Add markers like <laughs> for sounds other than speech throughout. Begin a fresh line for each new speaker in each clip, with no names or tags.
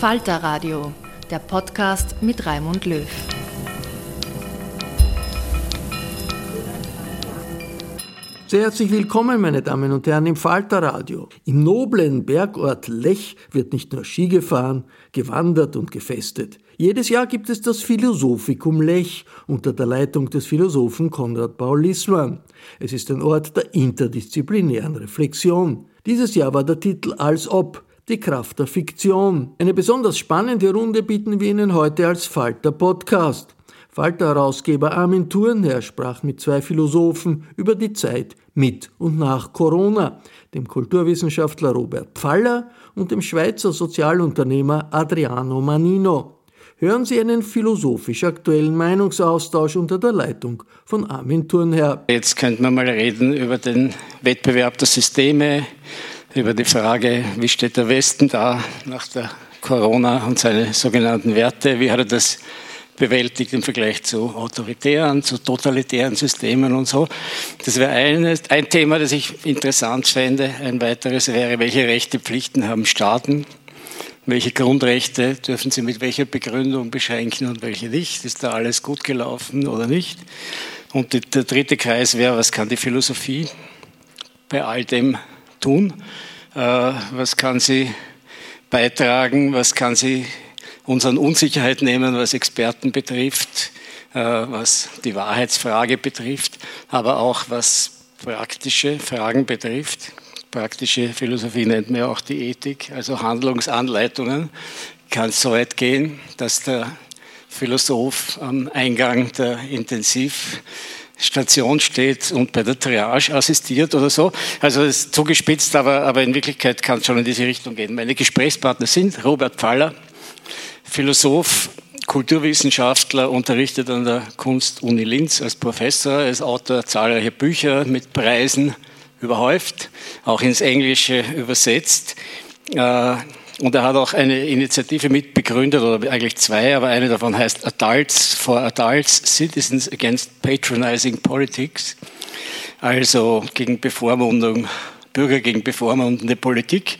Falter Radio, der Podcast mit Raimund Löw.
Sehr herzlich willkommen, meine Damen und Herren, im Falter Radio. Im noblen Bergort Lech wird nicht nur Ski gefahren, gewandert und gefestet. Jedes Jahr gibt es das Philosophikum Lech unter der Leitung des Philosophen Konrad Paul Lissmann. Es ist ein Ort der interdisziplinären Reflexion. Dieses Jahr war der Titel Als ob die Kraft der Fiktion. Eine besonders spannende Runde bieten wir Ihnen heute als Falter Podcast. Falter-Herausgeber Armin Thurnherr sprach mit zwei Philosophen über die Zeit mit und nach Corona, dem Kulturwissenschaftler Robert Pfaller und dem Schweizer Sozialunternehmer Adriano Manino. Hören Sie einen philosophisch aktuellen Meinungsaustausch unter der Leitung von Armin Thurnherr.
Jetzt könnte man mal reden über den Wettbewerb der Systeme, über die Frage, wie steht der Westen da nach der Corona und seine sogenannten Werte, wie hat er das bewältigt im Vergleich zu autoritären, zu totalitären Systemen und so. Das wäre ein, Thema, das ich interessant fände. Ein weiteres wäre, welche Rechte, Pflichten haben Staaten? Welche Grundrechte dürfen sie mit welcher Begründung beschränken und welche nicht? Ist da alles gut gelaufen oder nicht? Und der dritte Kreis wäre, was kann die Philosophie bei all dem tun? Äh, was kann sie beitragen? Was kann sie uns an Unsicherheit nehmen, was Experten betrifft, äh, was die Wahrheitsfrage betrifft, aber auch was praktische Fragen betrifft? Praktische Philosophie nennt man ja auch die Ethik, also Handlungsanleitungen. Kann es so weit gehen, dass der Philosoph am Eingang der Intensiv Station steht und bei der Triage assistiert oder so. Also das ist zugespitzt, aber, aber in Wirklichkeit kann es schon in diese Richtung gehen. Meine Gesprächspartner sind Robert Pfaller, Philosoph, Kulturwissenschaftler, unterrichtet an der Kunst-Uni Linz als Professor, als Autor zahlreicher Bücher mit Preisen überhäuft, auch ins Englische übersetzt. Äh, und er hat auch eine Initiative mitbegründet, oder eigentlich zwei, aber eine davon heißt Adults for Adults, Citizens Against Patronizing Politics, also gegen Bevormundung, Bürger gegen bevormundende Politik.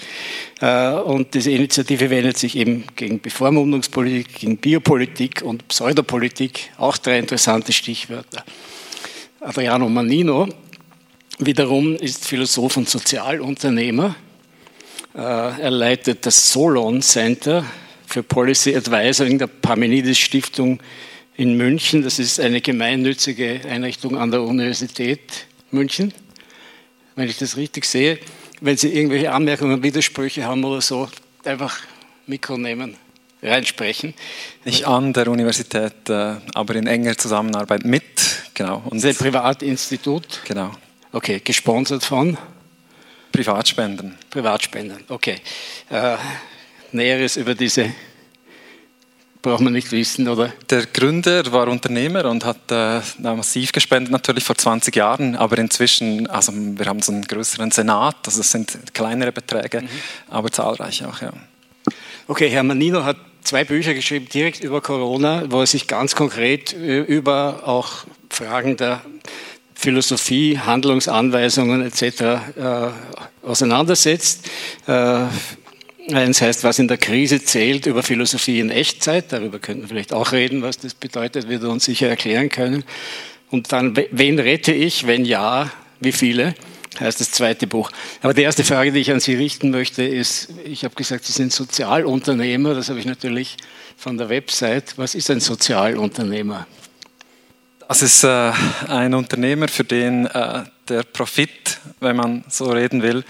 Äh, und diese Initiative wendet sich eben gegen Bevormundungspolitik, gegen Biopolitik und Pseudopolitik, auch drei interessante Stichwörter. Adriano Manino wiederum ist Philosoph und Sozialunternehmer er leitet das Solon Center für Policy Advisoring der Parmenides Stiftung in München. Das ist eine gemeinnützige Einrichtung an der Universität München, wenn ich das richtig sehe. Wenn Sie irgendwelche Anmerkungen, Widersprüche haben oder so, einfach Mikro nehmen, reinsprechen.
Nicht an der Universität, äh, aber in enger Zusammenarbeit mit, genau.
Und das ist ein Privatinstitut?
Genau.
Okay, gesponsert von?
Privatspenden.
Privatspenden, okay. Äh, Näheres über diese braucht man nicht wissen, oder?
Der Gründer war Unternehmer und hat äh, massiv gespendet, natürlich vor 20 Jahren, aber inzwischen, also wir haben so einen größeren Senat, also es sind kleinere Beträge, mhm. aber zahlreich auch, ja.
Okay, Herr Manino hat zwei Bücher geschrieben, direkt über Corona, wo er sich ganz konkret äh, über auch Fragen der Philosophie, Handlungsanweisungen etc. Äh, auseinandersetzt. Äh, Eins heißt, was in der Krise zählt über Philosophie in Echtzeit. Darüber könnten wir vielleicht auch reden, was das bedeutet, wird uns sicher erklären können. Und dann, wen rette ich? Wenn ja, wie viele? Heißt das zweite Buch. Aber die erste Frage, die ich an Sie richten möchte, ist, ich habe gesagt, Sie sind Sozialunternehmer. Das habe ich natürlich von der Website. Was ist ein Sozialunternehmer?
Das ist äh, ein Unternehmer, für den äh, der Profit, wenn man so reden will,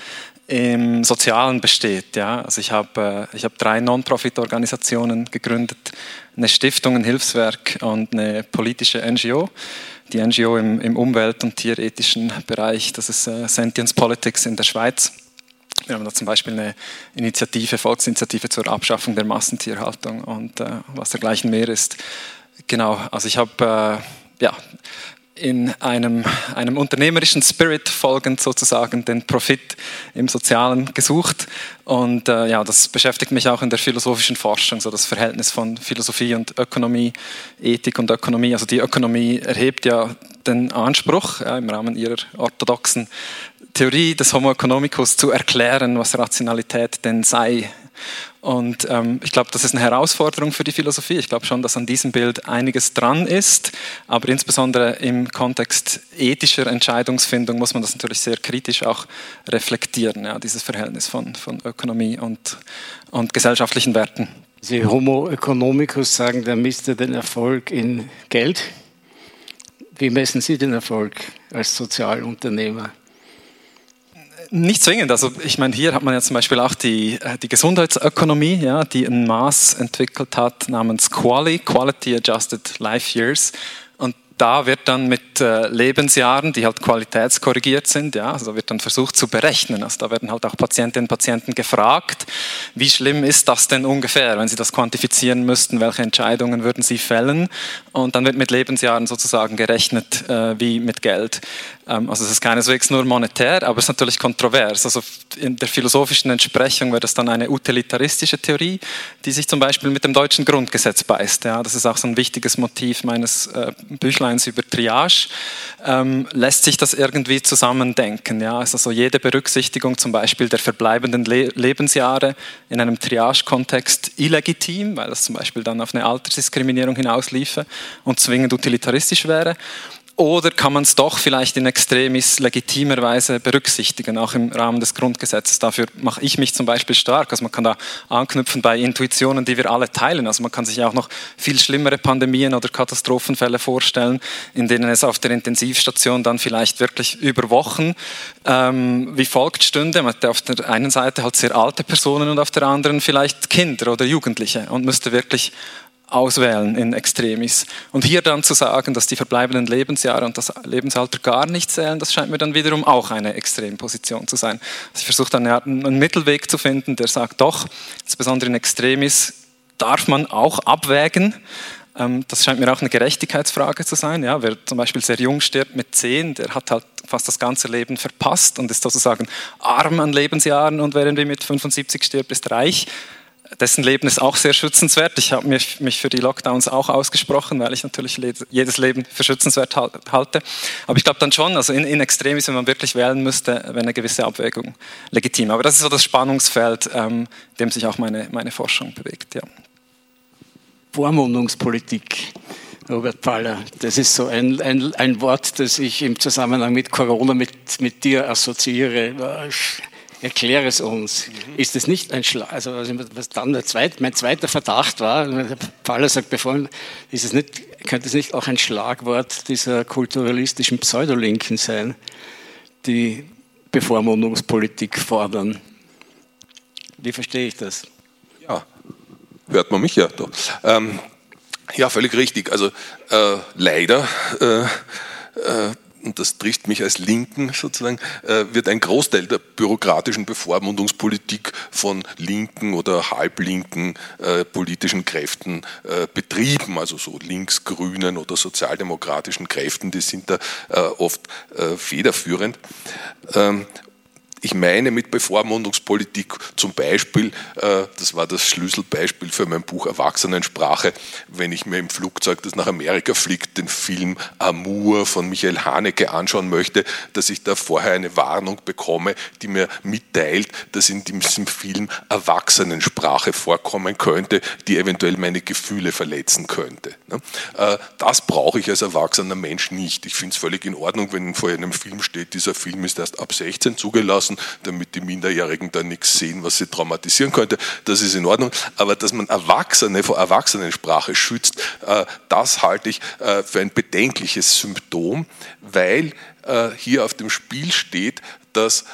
im Sozialen besteht. Also ich habe äh, ich hab drei Non-Profit-Organisationen gegründet, eine Stiftung, ein Hilfswerk und eine politische NGO. Die NGO im, Umwelt- und tierethischen Bereich, das ist Sentience Politics in der Schweiz. Wir haben da zum Beispiel eine Initiative, Volksinitiative zur Abschaffung der Massentierhaltung und äh, was dergleichen mehr ist. Genau, also ich habe ja, in einem, einem unternehmerischen Spirit folgend sozusagen den Profit im Sozialen gesucht. Und äh, ja, das beschäftigt mich auch in der philosophischen Forschung, so das Verhältnis von Philosophie und Ökonomie, Ethik und Ökonomie. Also die Ökonomie erhebt ja den Anspruch ja, im Rahmen ihrer orthodoxen Theorie des Homo economicus zu erklären, was Rationalität denn sei und ähm, ich glaube, das ist eine Herausforderung für die Philosophie. Ich glaube schon, dass an diesem Bild einiges dran ist, aber insbesondere im Kontext ethischer Entscheidungsfindung muss man das natürlich sehr kritisch auch reflektieren, ja, dieses Verhältnis von, von Ökonomie und, und gesellschaftlichen Werten.
Sie Homo economicus sagen, der misst den Erfolg in Geld. Wie messen Sie den Erfolg als Sozialunternehmer?
Nicht zwingend. Also ich meine, hier hat man ja zum Beispiel auch die, äh, die Gesundheitsökonomie, ja, die ein Maß entwickelt hat namens QALY, Quality Adjusted Life Years da wird dann mit äh, Lebensjahren, die halt qualitätskorrigiert sind, ja, also wird dann versucht zu berechnen. Also da werden halt auch Patientinnen und Patienten gefragt, wie schlimm ist das denn ungefähr, wenn sie das quantifizieren müssten, welche Entscheidungen würden sie fällen? Und dann wird mit Lebensjahren sozusagen gerechnet äh, wie mit Geld. Ähm, also es ist keineswegs nur monetär, aber es ist natürlich kontrovers. Also in der philosophischen Entsprechung wäre das dann eine utilitaristische Theorie, die sich zum Beispiel mit dem deutschen Grundgesetz beißt. Ja, das ist auch so ein wichtiges Motiv meines äh, Büchleins über Triage, ähm, lässt sich das irgendwie zusammendenken. Ja? Also jede Berücksichtigung zum Beispiel der verbleibenden Le Lebensjahre in einem Triage-Kontext illegitim, weil das zum Beispiel dann auf eine Altersdiskriminierung hinausliefe und zwingend utilitaristisch wäre. Oder kann man es doch vielleicht in extremis legitimerweise berücksichtigen, auch im Rahmen des Grundgesetzes? Dafür mache ich mich zum Beispiel stark. Also man kann da anknüpfen bei Intuitionen, die wir alle teilen. Also man kann sich auch noch viel schlimmere Pandemien oder Katastrophenfälle vorstellen, in denen es auf der Intensivstation dann vielleicht wirklich über Wochen ähm, wie folgt stünde. Man hat auf der einen Seite halt sehr alte Personen und auf der anderen vielleicht Kinder oder Jugendliche und müsste wirklich auswählen in Extremis. Und hier dann zu sagen, dass die verbleibenden Lebensjahre und das Lebensalter gar nicht zählen, das scheint mir dann wiederum auch eine Extremposition zu sein. Also ich versuche dann einen Mittelweg zu finden, der sagt doch, insbesondere in Extremis darf man auch abwägen. Ähm, das scheint mir auch eine Gerechtigkeitsfrage zu sein. Ja, wer zum Beispiel sehr jung stirbt mit zehn, der hat halt fast das ganze Leben verpasst und ist sozusagen arm an Lebensjahren und während wir mit 75 stirbt, ist reich dessen Leben ist auch sehr schützenswert. Ich habe mich, für die Lockdowns auch ausgesprochen, weil ich natürlich jedes Leben für schützenswert halte. Aber ich glaube dann schon, also in, in Extremis, wenn man wirklich wählen müsste, wäre eine gewisse Abwägung legitim. Aber das ist so das Spannungsfeld, ähm, dem sich auch meine, meine Forschung bewegt. Ja.
Vormundungspolitik. Robert Paller, das ist so ein, ein, ein Wort, das ich im Zusammenhang mit Corona mit, mit dir assoziiere erkläre es uns. Mhm. Ist es nicht ein Schlag, also was dann zweit, mein zweiter Verdacht war, Paula sagt, bevor, ist es nicht, könnte es nicht auch ein Schlagwort dieser kulturalistischen Pseudolinken sein, die Bevormundungspolitik fordern? Wie verstehe ich das?
Ja, hört man mich ja. Ähm, ja, völlig richtig. Also äh, leider äh, äh, und das trifft mich als Linken sozusagen, äh, wird ein Großteil der bürokratischen Bevormundungspolitik von linken oder halblinken äh, politischen Kräften äh, betrieben, also so linksgrünen oder sozialdemokratischen Kräften, die sind da oft federführend. Ähm, ich meine mit Bevormundungspolitik zum Beispiel, äh, das war das Schlüsselbeispiel für mein Buch Erwachsenensprache, wenn ich mir im Flugzeug, das nach Amerika fliegt, den Film Amour von Michael Haneke anschauen möchte, dass ich da vorher eine Warnung bekomme, die mir mitteilt, dass in diesem Film Erwachsenensprache vorkommen könnte, die eventuell meine Gefühle verletzen könnte. Ne? Äh, das brauche ich als erwachsener Mensch nicht. Ich finde es völlig in Ordnung, wenn vor einem Film steht, dieser Film ist erst ab 16 zugelassen lassen, damit die Minderjährigen da nichts sehen, was sie traumatisieren könnte. Das ist in Ordnung. Aber dass man Erwachsene vor Erwachsenensprache schützt, äh, das halte ich äh, für ein bedenkliches Symptom, weil äh, hier auf dem Spiel steht, dass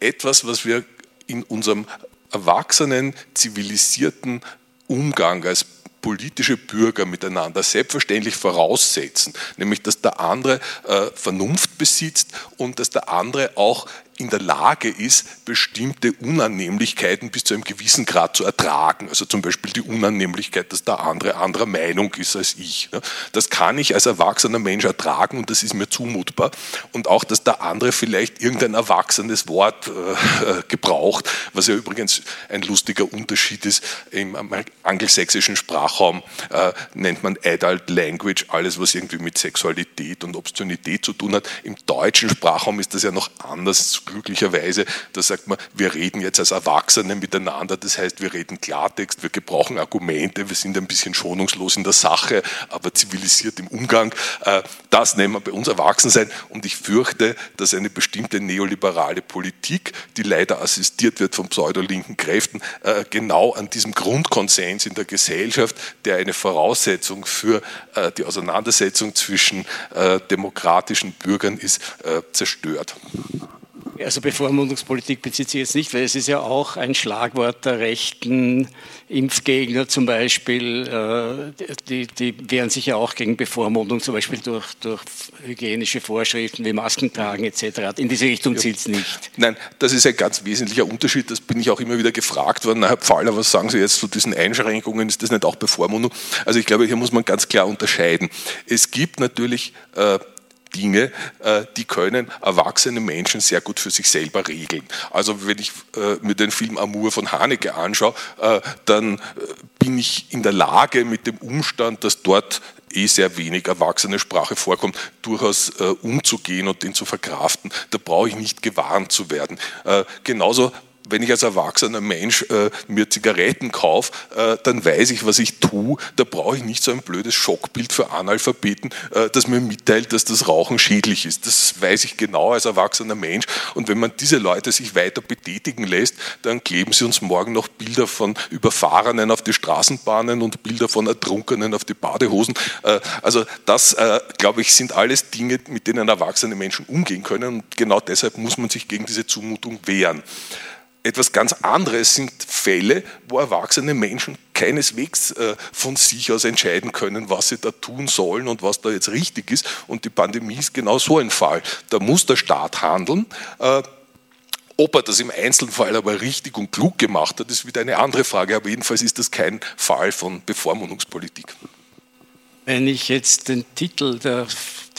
etwas, was wir in unserem erwachsenen, zivilisierten Umgang als politische Bürger miteinander selbstverständlich voraussetzen, nämlich dass der andere äh, Vernunft besitzt und dass der andere auch in der Lage ist, bestimmte Unannehmlichkeiten bis zu einem gewissen Grad zu ertragen. Also zum Beispiel die Unannehmlichkeit, dass der andere anderer Meinung ist als ich. Das kann ich als erwachsener Mensch ertragen und das ist mir zumutbar. Und auch, dass der andere vielleicht irgendein erwachsenes Wort äh, gebraucht, was ja übrigens ein lustiger Unterschied ist. Im angelsächsischen Sprachraum äh, nennt man Adult Language alles, was irgendwie mit Sexualität und Obszönität zu tun hat. Im deutschen Sprachraum ist das ja noch anders glücklicherweise, da sagt man, wir reden jetzt als Erwachsene miteinander, das heißt, wir reden Klartext, wir gebrauchen Argumente, wir sind ein bisschen schonungslos in der Sache, aber zivilisiert im Umgang. Äh, das nennen wir bei uns Erwachsensein und ich fürchte, dass eine bestimmte neoliberale Politik, die leider assistiert wird von pseudolinken Kräften, äh, genau an diesem Grundkonsens in der Gesellschaft, der eine Voraussetzung für äh, die Auseinandersetzung zwischen demokratischen Bürgern ist, zerstört.
Also Bevormundungspolitik bezieht sich jetzt nicht, weil es ist ja auch ein Schlagwort der rechten Impfgegner zum Beispiel, äh, die, die wehren sich ja auch gegen Bevormundung, zum Beispiel durch, durch hygienische Vorschriften wie Masken tragen etc. In diese Richtung zielt es nicht.
Nein, das ist ein ganz wesentlicher Unterschied, das bin ich auch immer wieder gefragt worden. Herr Pfahler, was sagen Sie jetzt zu diesen Einschränkungen, ist das nicht auch Bevormundung? Also ich glaube, hier muss man ganz klar unterscheiden. Es gibt natürlich äh, Dinge, äh, die können erwachsene Menschen sehr gut für sich selber regeln. Also wenn ich äh, mir den Film Amour von Haneke anschaue, äh, dann bin ich in der Lage mit dem Umstand, dass dort eh sehr wenig erwachsene Sprache vorkommt, durchaus umzugehen und den zu verkraften. Da brauche ich nicht gewarnt zu werden. genauso wenn ich als erwachsener Mensch äh, mir Zigaretten kaufe, äh, dann weiß ich, was ich tue. Da brauche ich nicht so ein blödes Schockbild für Analphabeten, äh, das mir mitteilt, dass das Rauchen schädlich ist. Das weiß ich genau als erwachsener Mensch. Und wenn man diese Leute sich weiter betätigen lässt, dann kleben sie uns morgen noch Bilder von Überfahrenen auf die Straßenbahnen und Bilder von Ertrunkenen auf die Badehosen. Äh, also das, äh, glaube ich, sind alles Dinge, mit denen erwachsene Menschen umgehen können. Und genau deshalb muss man sich gegen diese Zumutung wehren. Etwas ganz anderes sind Fälle, wo erwachsene Menschen keineswegs äh, von sich aus entscheiden können, was sie da tun sollen und was da jetzt richtig ist. Und die Pandemie ist genau so ein Fall. Da muss der Staat handeln. Äh, ob er das im Einzelfall aber richtig und klug gemacht hat, ist wieder eine andere Frage. Aber jedenfalls ist das kein Fall von Bevormundungspolitik.
Wenn ich jetzt den Titel der,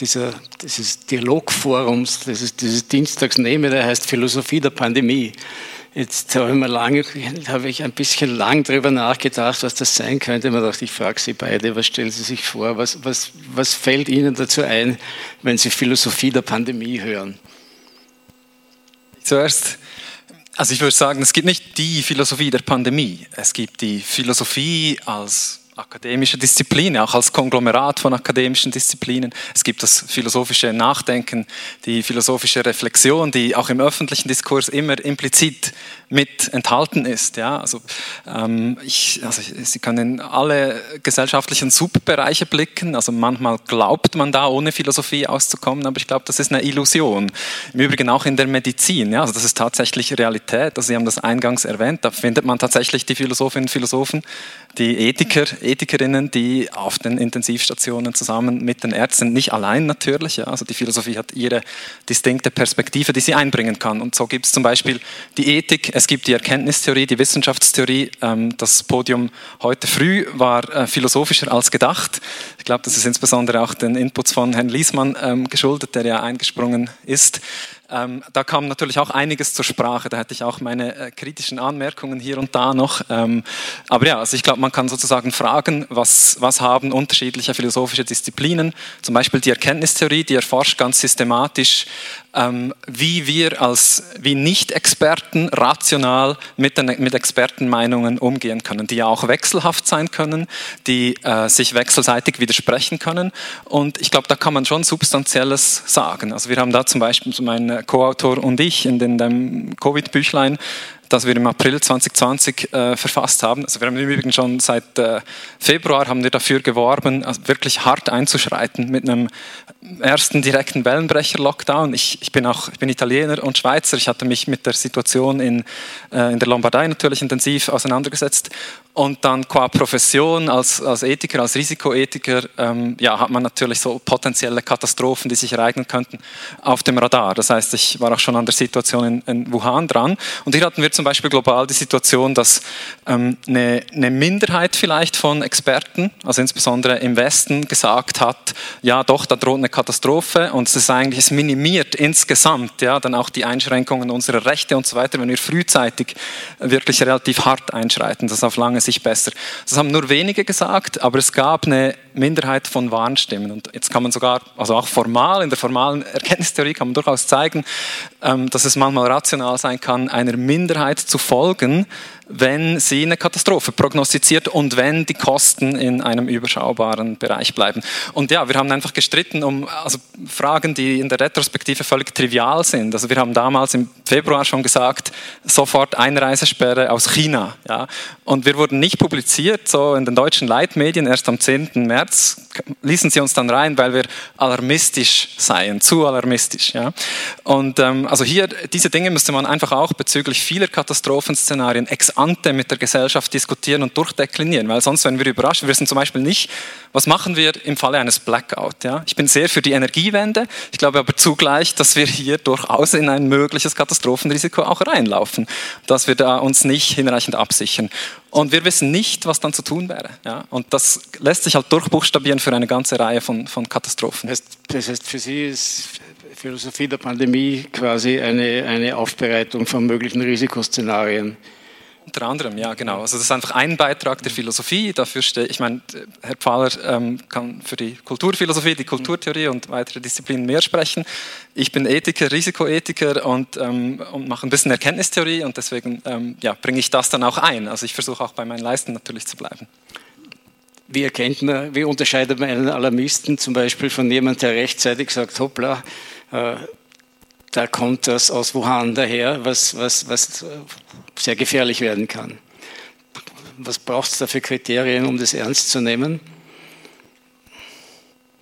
dieser, dieses Dialogforums, dieses, dieses Dienstags nehme, der heißt Philosophie der Pandemie, Jetzt habe ich, mir lange, habe ich ein bisschen lang darüber nachgedacht, was das sein könnte. Ich dachte, ich frage Sie beide, was stellen Sie sich vor? Was, was, was fällt Ihnen dazu ein, wenn Sie Philosophie der Pandemie hören?
Zuerst, also ich würde sagen, es gibt nicht die Philosophie der Pandemie. Es gibt die Philosophie als akademische Disziplin, auch als Konglomerat von akademischen Disziplinen. Es gibt das philosophische Nachdenken, die philosophische Reflexion, die auch im öffentlichen Diskurs immer implizit mit enthalten ist. Ja, also, ähm, ich, also Sie können in alle gesellschaftlichen Subbereiche blicken. Also manchmal glaubt man da, ohne Philosophie auszukommen, aber ich glaube, das ist eine Illusion. Im Übrigen auch in der Medizin. Ja, also das ist tatsächlich Realität. Also Sie haben das eingangs erwähnt. Da findet man tatsächlich die Philosophinnen und Philosophen, die Ethiker, Ethikerinnen, die auf den Intensivstationen zusammen mit den Ärzten, nicht allein natürlich, ja, also die Philosophie hat ihre distinkte Perspektive, die sie einbringen kann. Und so gibt es zum Beispiel die Ethik, es gibt die Erkenntnistheorie, die Wissenschaftstheorie. Ähm, das Podium heute früh war äh, philosophischer als gedacht. Ich glaube, das ist insbesondere auch den Inputs von Herrn Liesmann ähm, geschuldet, der ja eingesprungen ist. Ähm, da kam natürlich auch einiges zur Sprache. Da hätte ich auch meine äh, kritischen Anmerkungen hier und da noch. Aber ja, also ich glaube, man kann sozusagen fragen, was, was haben unterschiedliche philosophische Disziplinen, zum Beispiel die Erkenntnistheorie, die erforscht ganz systematisch, wie wir als wie Nicht-Experten rational mit, den, mit Expertenmeinungen umgehen können, die ja auch wechselhaft sein können, die äh, sich wechselseitig widersprechen können. Und ich glaube, da kann man schon Substanzielles sagen. Also wir haben da zum Beispiel mein Co-Autor und ich in dem Covid-Büchlein das wir im April 2020 äh, verfasst haben. Also wir haben im Übrigen schon seit äh, Februar haben wir dafür geworben, also wirklich hart einzuschreiten mit einem ersten direkten Wellenbrecher-Lockdown. Ich, ich, bin auch ich bin Italiener und Schweizer. Ich hatte mich mit der Situation in, äh, in der Lombardei natürlich intensiv auseinandergesetzt. Und dann qua Profession als, als Ethiker, als Risikoethiker, ähm, ja, hat man natürlich so potenzielle Katastrophen, die sich ereignen könnten, auf dem Radar. Das heißt, ich war auch schon an der Situation in, in Wuhan dran. Und hier hatten wir zum Beispiel global die Situation, dass ähm, eine, eine Minderheit vielleicht von Experten, also insbesondere im Westen, gesagt hat, ja doch, da droht eine Katastrophe und es ist eigentlich es minimiert insgesamt, ja, dann auch die Einschränkungen unserer Rechte und so weiter, wenn wir frühzeitig wirklich relativ hart einschreiten. Das auf lange sich besser. Das haben nur wenige gesagt, aber es gab eine Minderheit von Warnstimmen. Und jetzt kann man sogar, also auch formal, in der formalen <laughs> Erkenntnistheorie kann man durchaus zeigen, ähm, dass es manchmal rational sein kann, einer Minderheit zu folgen, wenn sie eine Katastrophe prognostiziert und wenn die Kosten in einem überschaubaren Bereich bleiben. Und ja, wir haben einfach gestritten um also Fragen, die in der Retrospektive völlig trivial sind. Also wir haben damals im Februar schon gesagt, sofort Einreisesperre aus China. Ja. Und wir wurden nicht publiziert, so in den deutschen Leitmedien, erst am 10. März ließen sie uns dann rein, weil wir alarmistisch seien, zu alarmistisch. Ja. Und ähm, also hier, diese Dinge müsste man einfach auch bezüglich vieler Katastrophenszenarien ex ante mit der Gesellschaft diskutieren und durchdeklinieren, weil sonst werden wir überrascht. Wir wissen zum Beispiel nicht, was machen wir im Falle eines Blackout. Ja? Ich bin sehr für die Energiewende, ich glaube aber zugleich, dass wir hier durchaus in ein mögliches Katastrophenrisiko auch reinlaufen, dass wir da uns nicht hinreichend absichern. Und wir wissen nicht, was dann zu tun wäre. Ja? Und das lässt sich halt durchbuchstabieren für eine ganze Reihe von, von Katastrophen.
Das heißt, für Sie ist Philosophie der Pandemie quasi eine, eine Aufbereitung von möglichen Risikoszenarien.
Unter anderem, ja, genau. Also das ist einfach ein Beitrag der Philosophie. Dafür stehe ich meine, Herr Pfahler ähm, kann für die Kulturphilosophie, die Kulturtheorie und weitere Disziplinen mehr sprechen. Ich bin Ethiker, Risikoethiker und, ähm, und mache ein bisschen Erkenntnistheorie und deswegen ähm, ja, bringe ich das dann auch ein. Also ich versuche auch bei meinen Leisten natürlich zu bleiben.
Wie erkennt man, wie unterscheidet man einen Alarmisten zum Beispiel von jemandem, der rechtzeitig sagt, hoppla, äh, da kommt das aus Wuhan daher, was, was, was sehr gefährlich werden kann. Was braucht es da für Kriterien, um das ernst zu nehmen?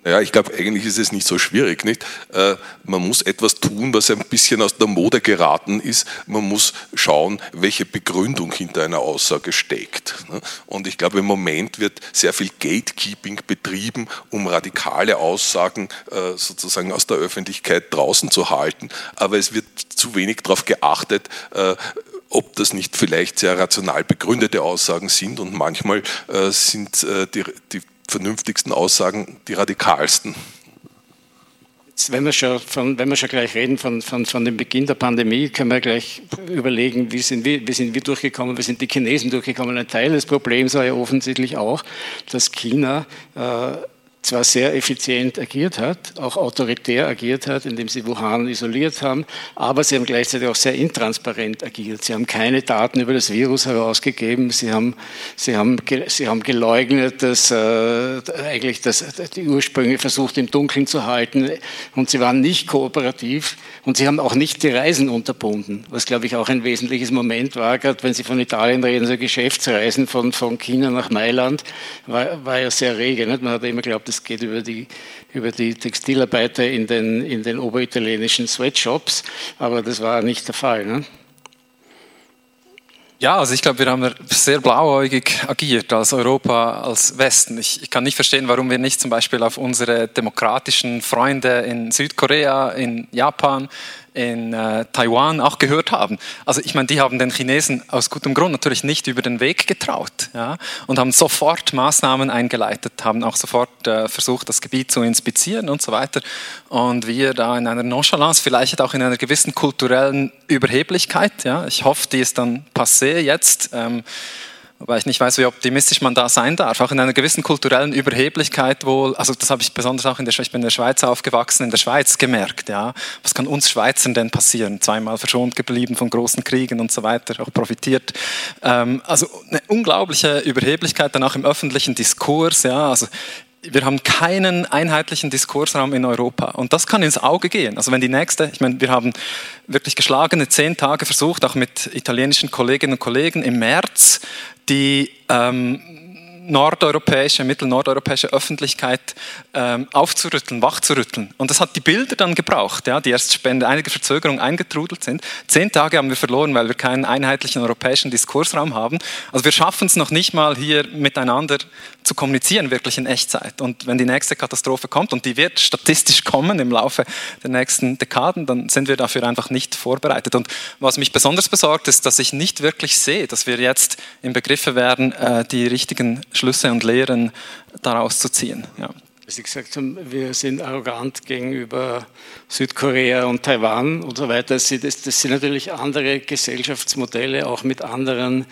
Ja, ich glaube, eigentlich ist es nicht so schwierig. Nicht? Äh, man muss etwas tun, was ein bisschen aus der Mode geraten ist. Man muss schauen, welche Begründung hinter einer Aussage steckt. Ne? Und ich glaube, im Moment wird sehr viel Gatekeeping betrieben, um radikale Aussagen äh, sozusagen aus der Öffentlichkeit draußen zu halten. Aber es wird zu wenig darauf geachtet, äh, ob das nicht vielleicht sehr rational begründete Aussagen sind und manchmal sind die, die vernünftigsten Aussagen die radikalsten.
Jetzt, wenn wir schon, von, wenn wir schon gleich reden von, von, von dem Beginn der Pandemie, können wir gleich überlegen, wie sind, wir, wie sind wir durchgekommen, wie sind die Chinesen durchgekommen. Ein Teil des Problems war ja offensichtlich auch, dass China äh, zwar sehr effizient agiert hat, auch autoritär agiert hat, indem sie Wuhan isoliert haben, aber sie haben gleichzeitig auch sehr intransparent agiert. Sie haben keine Daten über das Virus herausgegeben, sie haben, sie haben, sie haben geleugnet, dass äh, eigentlich das, die Ursprünge versucht im Dunkeln zu halten und sie waren nicht kooperativ und sie haben auch nicht die Reisen unterbunden, was glaube ich auch ein wesentliches Moment war, gerade wenn Sie von Italien reden, so Geschäftsreisen von, von China nach Mailand, war, war ja sehr rege. Nicht? Man hat immer geglaubt, es geht über die, über die Textilarbeiter in den, in den oberitalienischen Sweatshops, aber das war nicht der Fall. Ne?
Ja, also ich glaube, wir haben sehr blauäugig agiert als Europa, als Westen. Ich, ich, kann nicht verstehen, warum wir nicht zum Beispiel auf unsere demokratischen Freunde in Südkorea, in Japan, in äh, Taiwan auch gehört haben. Also ich meine, die haben den Chinesen aus gutem Grund natürlich nicht über den Weg getraut ja, und haben sofort Maßnahmen eingeleitet, haben auch sofort äh, versucht, das Gebiet zu inspizieren und so weiter. Und wir da in einer Nonchalance, vielleicht auch in einer gewissen kulturellen Überheblichkeit, ja, ich hoffe, die ist dann passé jetzt, ähm, Wobei ich nicht weiß, wie optimistisch man da sein darf. Auch in einer gewissen kulturellen Überheblichkeit wohl, also das habe ich besonders auch in der Schweiz, ich bin in der Schweiz aufgewachsen, in der Schweiz gemerkt, ja. Was kann uns Schweizern denn passieren? Zweimal verschont geblieben von großen Kriegen und so weiter, auch profitiert. Ähm, also eine unglaubliche Überheblichkeit dann auch im öffentlichen Diskurs, ja. Also wir haben keinen einheitlichen Diskursraum in Europa. Und das kann ins Auge gehen. Also wenn die nächste, ich meine, wir haben wirklich geschlagene zehn Tage versucht, auch mit italienischen Kolleginnen und Kollegen im März, die ähm, nordeuropäische, mittelnordeuropäische Öffentlichkeit ähm, aufzurütteln, wachzurütteln. Und das hat die Bilder dann gebraucht, ja, die erst Spende einige Verzögerungen eingetrudelt sind. Zehn Tage haben wir verloren, weil wir keinen einheitlichen europäischen Diskursraum haben. Also wir schaffen es noch nicht mal hier miteinander zu kommunizieren, wirklich in Echtzeit. Und wenn die nächste Katastrophe kommt, und die wird statistisch <laughs> kommen im Laufe der nächsten Dekaden, dann sind wir dafür einfach nicht vorbereitet. Und was mich besonders besorgt, ist, dass ich nicht wirklich sehe, dass wir jetzt im Begriffe werden, äh, die richtigen Schlüsse und Lehren daraus zu ziehen. Ja.
Sie gesagt haben, wir sind arrogant gegenüber Südkorea und Taiwan und so weiter. Das, sind natürlich andere Gesellschaftsmodelle, auch mit anderen,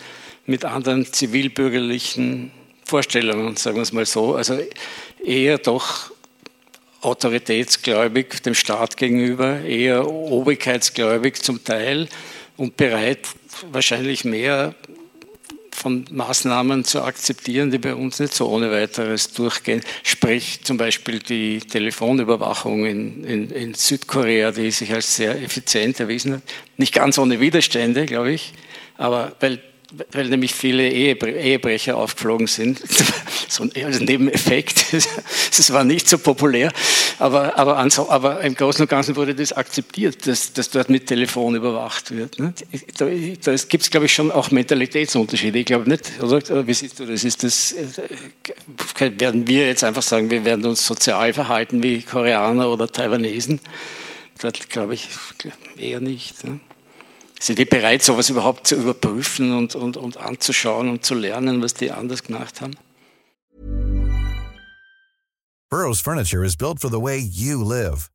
mit anderen zivilbürgerlichen Vorstellungen, sagen wir es mal so. Also eher doch autoritätsgläubig dem Staat gegenüber, eher obrigkeitsgläubig zum Teil und bereit, wahrscheinlich mehr von Maßnahmen zu akzeptieren, die bei uns nicht so ohne weiteres durchgehen. Sprich zum Beispiel die Telefonüberwachung in, in, in Südkorea, die sich als sehr effizient erwiesen hat. Nicht ganz ohne Widerstände, glaube ich, aber weil weil nämlich viele Ehebrecher aufgeflogen sind. <laughs> so ein Nebeneffekt. <laughs> Das war nicht so populär, aber, aber, aber, im Großen und Ganzen wurde das akzeptiert, dass, dass dort mit Telefon überwacht wird. Ne? Da, da gibt es, glaube ich, schon auch Mentalitätsunterschiede. Ich glaube nicht, oder? Wie siehst du das? Ist das? Äh, werden wir jetzt einfach sagen, wir werden uns sozial verhalten wie Koreaner oder Taiwanesen? Dort glaube ich eher nicht. Ne? Sind die bereit, sowas überhaupt zu überprüfen und, und, und anzuschauen und zu lernen, was die anders gemacht haben?
Burroughs Furniture is built for the way you live.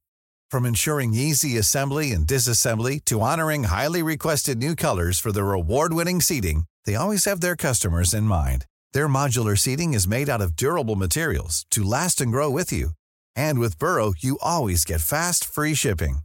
From ensuring easy assembly and disassembly to honoring highly requested new colors for their award-winning seating, they always have their customers in mind. Their modular seating is made out of durable materials to last and grow with you. And with Burrow, you always get fast, free shipping.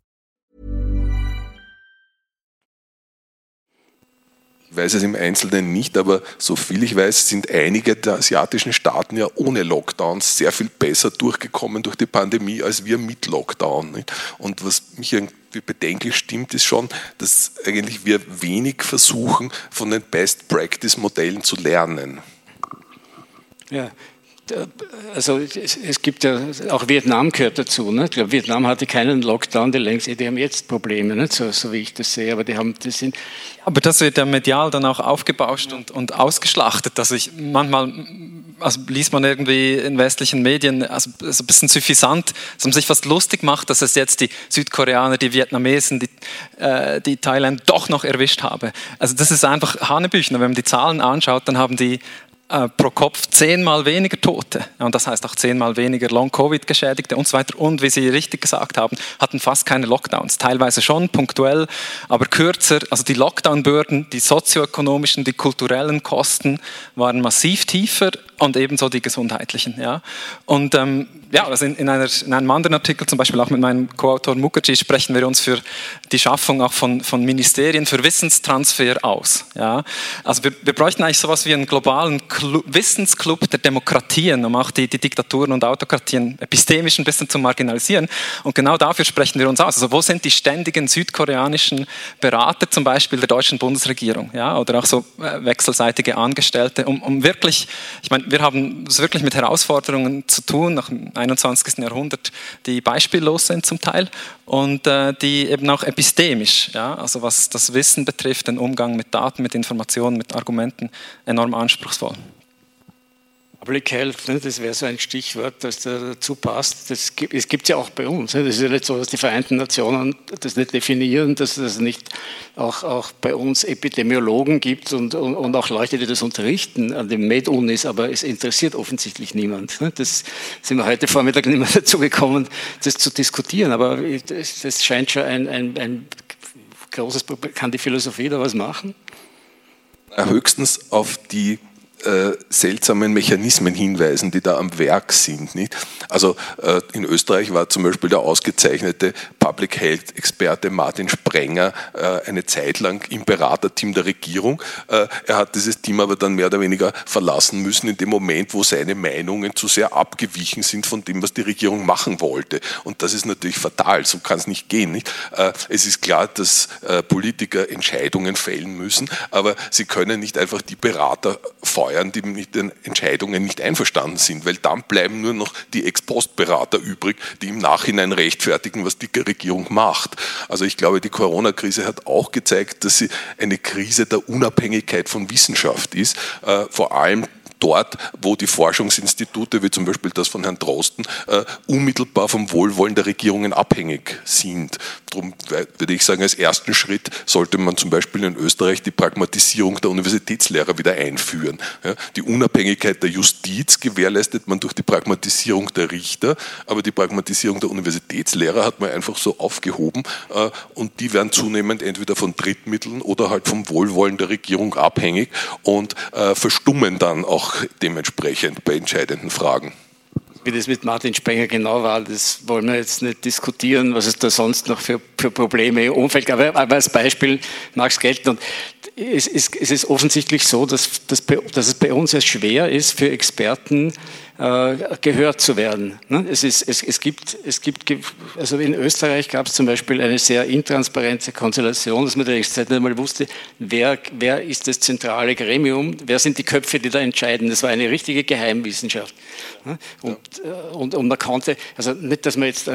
Weiß es im Einzelnen nicht, aber so viel ich weiß, sind einige der asiatischen Staaten ja ohne Lockdowns sehr viel besser durchgekommen durch die Pandemie als wir mit Lockdown. Und was mich irgendwie bedenklich stimmt, ist schon, dass eigentlich wir wenig versuchen, von den Best-Practice-Modellen zu lernen.
Ja, also es, gibt ja, auch Vietnam gehört dazu. Ne? Ich glaube, Vietnam hatte keinen Lockdown, die längst, die haben jetzt Probleme, ne? so, so, wie ich das sehe, aber die haben, das sind...
Aber das wird ja medial dann auch aufgebauscht und, und ausgeschlachtet. Also ich, manchmal also liest man irgendwie in westlichen Medien, also, also ein bisschen suffisant, dass man sich fast lustig macht, dass es jetzt die Südkoreaner, die Vietnamesen, die, äh, die Thailand doch noch erwischt habe. Also das ist einfach Hanebüchner. Wenn man die Zahlen anschaut, dann haben die äh, pro Kopf zehnmal weniger Tote. Und das heißt auch zehnmal weniger Long-Covid-Geschädigte und so weiter. Und wie Sie richtig gesagt haben, hatten fast keine Lockdowns. Teilweise schon, punktuell, aber kürzer. Also die Lockdown-Bürden, die sozioökonomischen, die kulturellen Kosten waren massiv tiefer und ebenso die gesundheitlichen. Ja. Und ähm, ja, also in, in, einer, in, einem anderen Artikel, zum Beispiel auch mit meinem Co-Autor Mukherjee, sprechen wir uns für die Schaffung auch von, von Ministerien für Wissenstransfer aus. Ja. Also wir, wir bräuchten eigentlich sowas wie einen globalen Clu Wissensclub der Demokratien, um auch die, die Diktaturen und Autokratien epistemisch ein bisschen zu marginalisieren. Und genau dafür sprechen wir uns aus. Also wo sind die ständigen südkoreanischen Berater zum Beispiel der deutschen Bundesregierung ja, oder auch so äh, wechselseitige Angestellte, um, um wirklich, ich meine, wir haben es wirklich mit Herausforderungen zu tun nach 21. Jahrhundert, die beispiellos sind zum Teil und äh, die eben auch epistemisch, ja, also was das Wissen betrifft, den Umgang mit Daten, mit Informationen, mit Argumenten, enorm anspruchsvoll.
Public Health, ne, das wäre so ein Stichwort, das dazu passt. Das gibt, es ja auch bei uns. Ne, das ist ja nicht so, dass die Vereinten Nationen das nicht definieren, dass es nicht auch, auch bei uns Epidemiologen gibt und, und, und auch Leute, die das unterrichten an den Med-Unis, aber es interessiert offensichtlich niemand. Ne. Das sind wir heute Vormittag nicht mehr <laughs> dazu gekommen, das zu diskutieren, aber das, das scheint schon ein, ein, ein großes Problem. Kann die Philosophie da was machen?
Höchstens auf die äh, seltsamen Mechanismen hinweisen, die da am Werk sind. Nicht? Also äh, in Österreich war zum Beispiel der ausgezeichnete Public Health Experte Martin Sprenger äh, eine Zeit lang im Beraterteam der Regierung. Äh, er hat dieses Team aber dann mehr oder weniger verlassen müssen in dem Moment, wo seine Meinungen zu sehr abgewichen sind von dem, was die Regierung machen wollte. Und das ist natürlich fatal, so kann es nicht gehen. Nicht? Äh, es ist klar, dass äh, Politiker Entscheidungen fällen müssen, aber sie können nicht einfach die Berater feuern steuern, die mit den Entscheidungen nicht einverstanden sind, weil dann bleiben nur noch die Ex-Post-Berater übrig, die im Nachhinein rechtfertigen, was die Regierung macht. Also ich glaube, die Corona-Krise hat auch gezeigt, dass sie eine Krise der Unabhängigkeit von Wissenschaft ist, äh, vor allem dort, wo die Forschungsinstitute, wie zum Beispiel das von Herrn Drosten, äh, unmittelbar vom Wohlwollen der Regierungen abhängig sind. Darum würde ich sagen, als ersten Schritt sollte man zum Beispiel in Österreich die Pragmatisierung der Universitätslehrer wieder einführen. Die Unabhängigkeit der Justiz gewährleistet man durch die Pragmatisierung der Richter, aber die Pragmatisierung der Universitätslehrer hat man einfach so aufgehoben äh, und die werden zunehmend entweder von Drittmitteln oder halt vom Wohlwollen der Regierung abhängig und äh, verstummen dann auch dementsprechend bei entscheidenden Fragen.
Wie das mit Martin Spenger genau war, das wollen wir jetzt nicht diskutieren, was es da sonst noch für, für Probleme im Umfeld gab. Aber als Beispiel mag es gelten. Und es, es, es ist offensichtlich so, dass, dass, dass es bei uns sehr schwer ist, für Experten gehört zu werden. Ne? Es, ist, es, es, gibt, es gibt, also in Österreich gab es zum Beispiel eine sehr intransparente Konstellation, dass man der Zeit nicht einmal wusste, wer, wer ist das zentrale Gremium, wer sind die Köpfe, die da entscheiden. Das war eine richtige Geheimwissenschaft. Ne? Und, äh, und, und man konnte, also nicht, dass man jetzt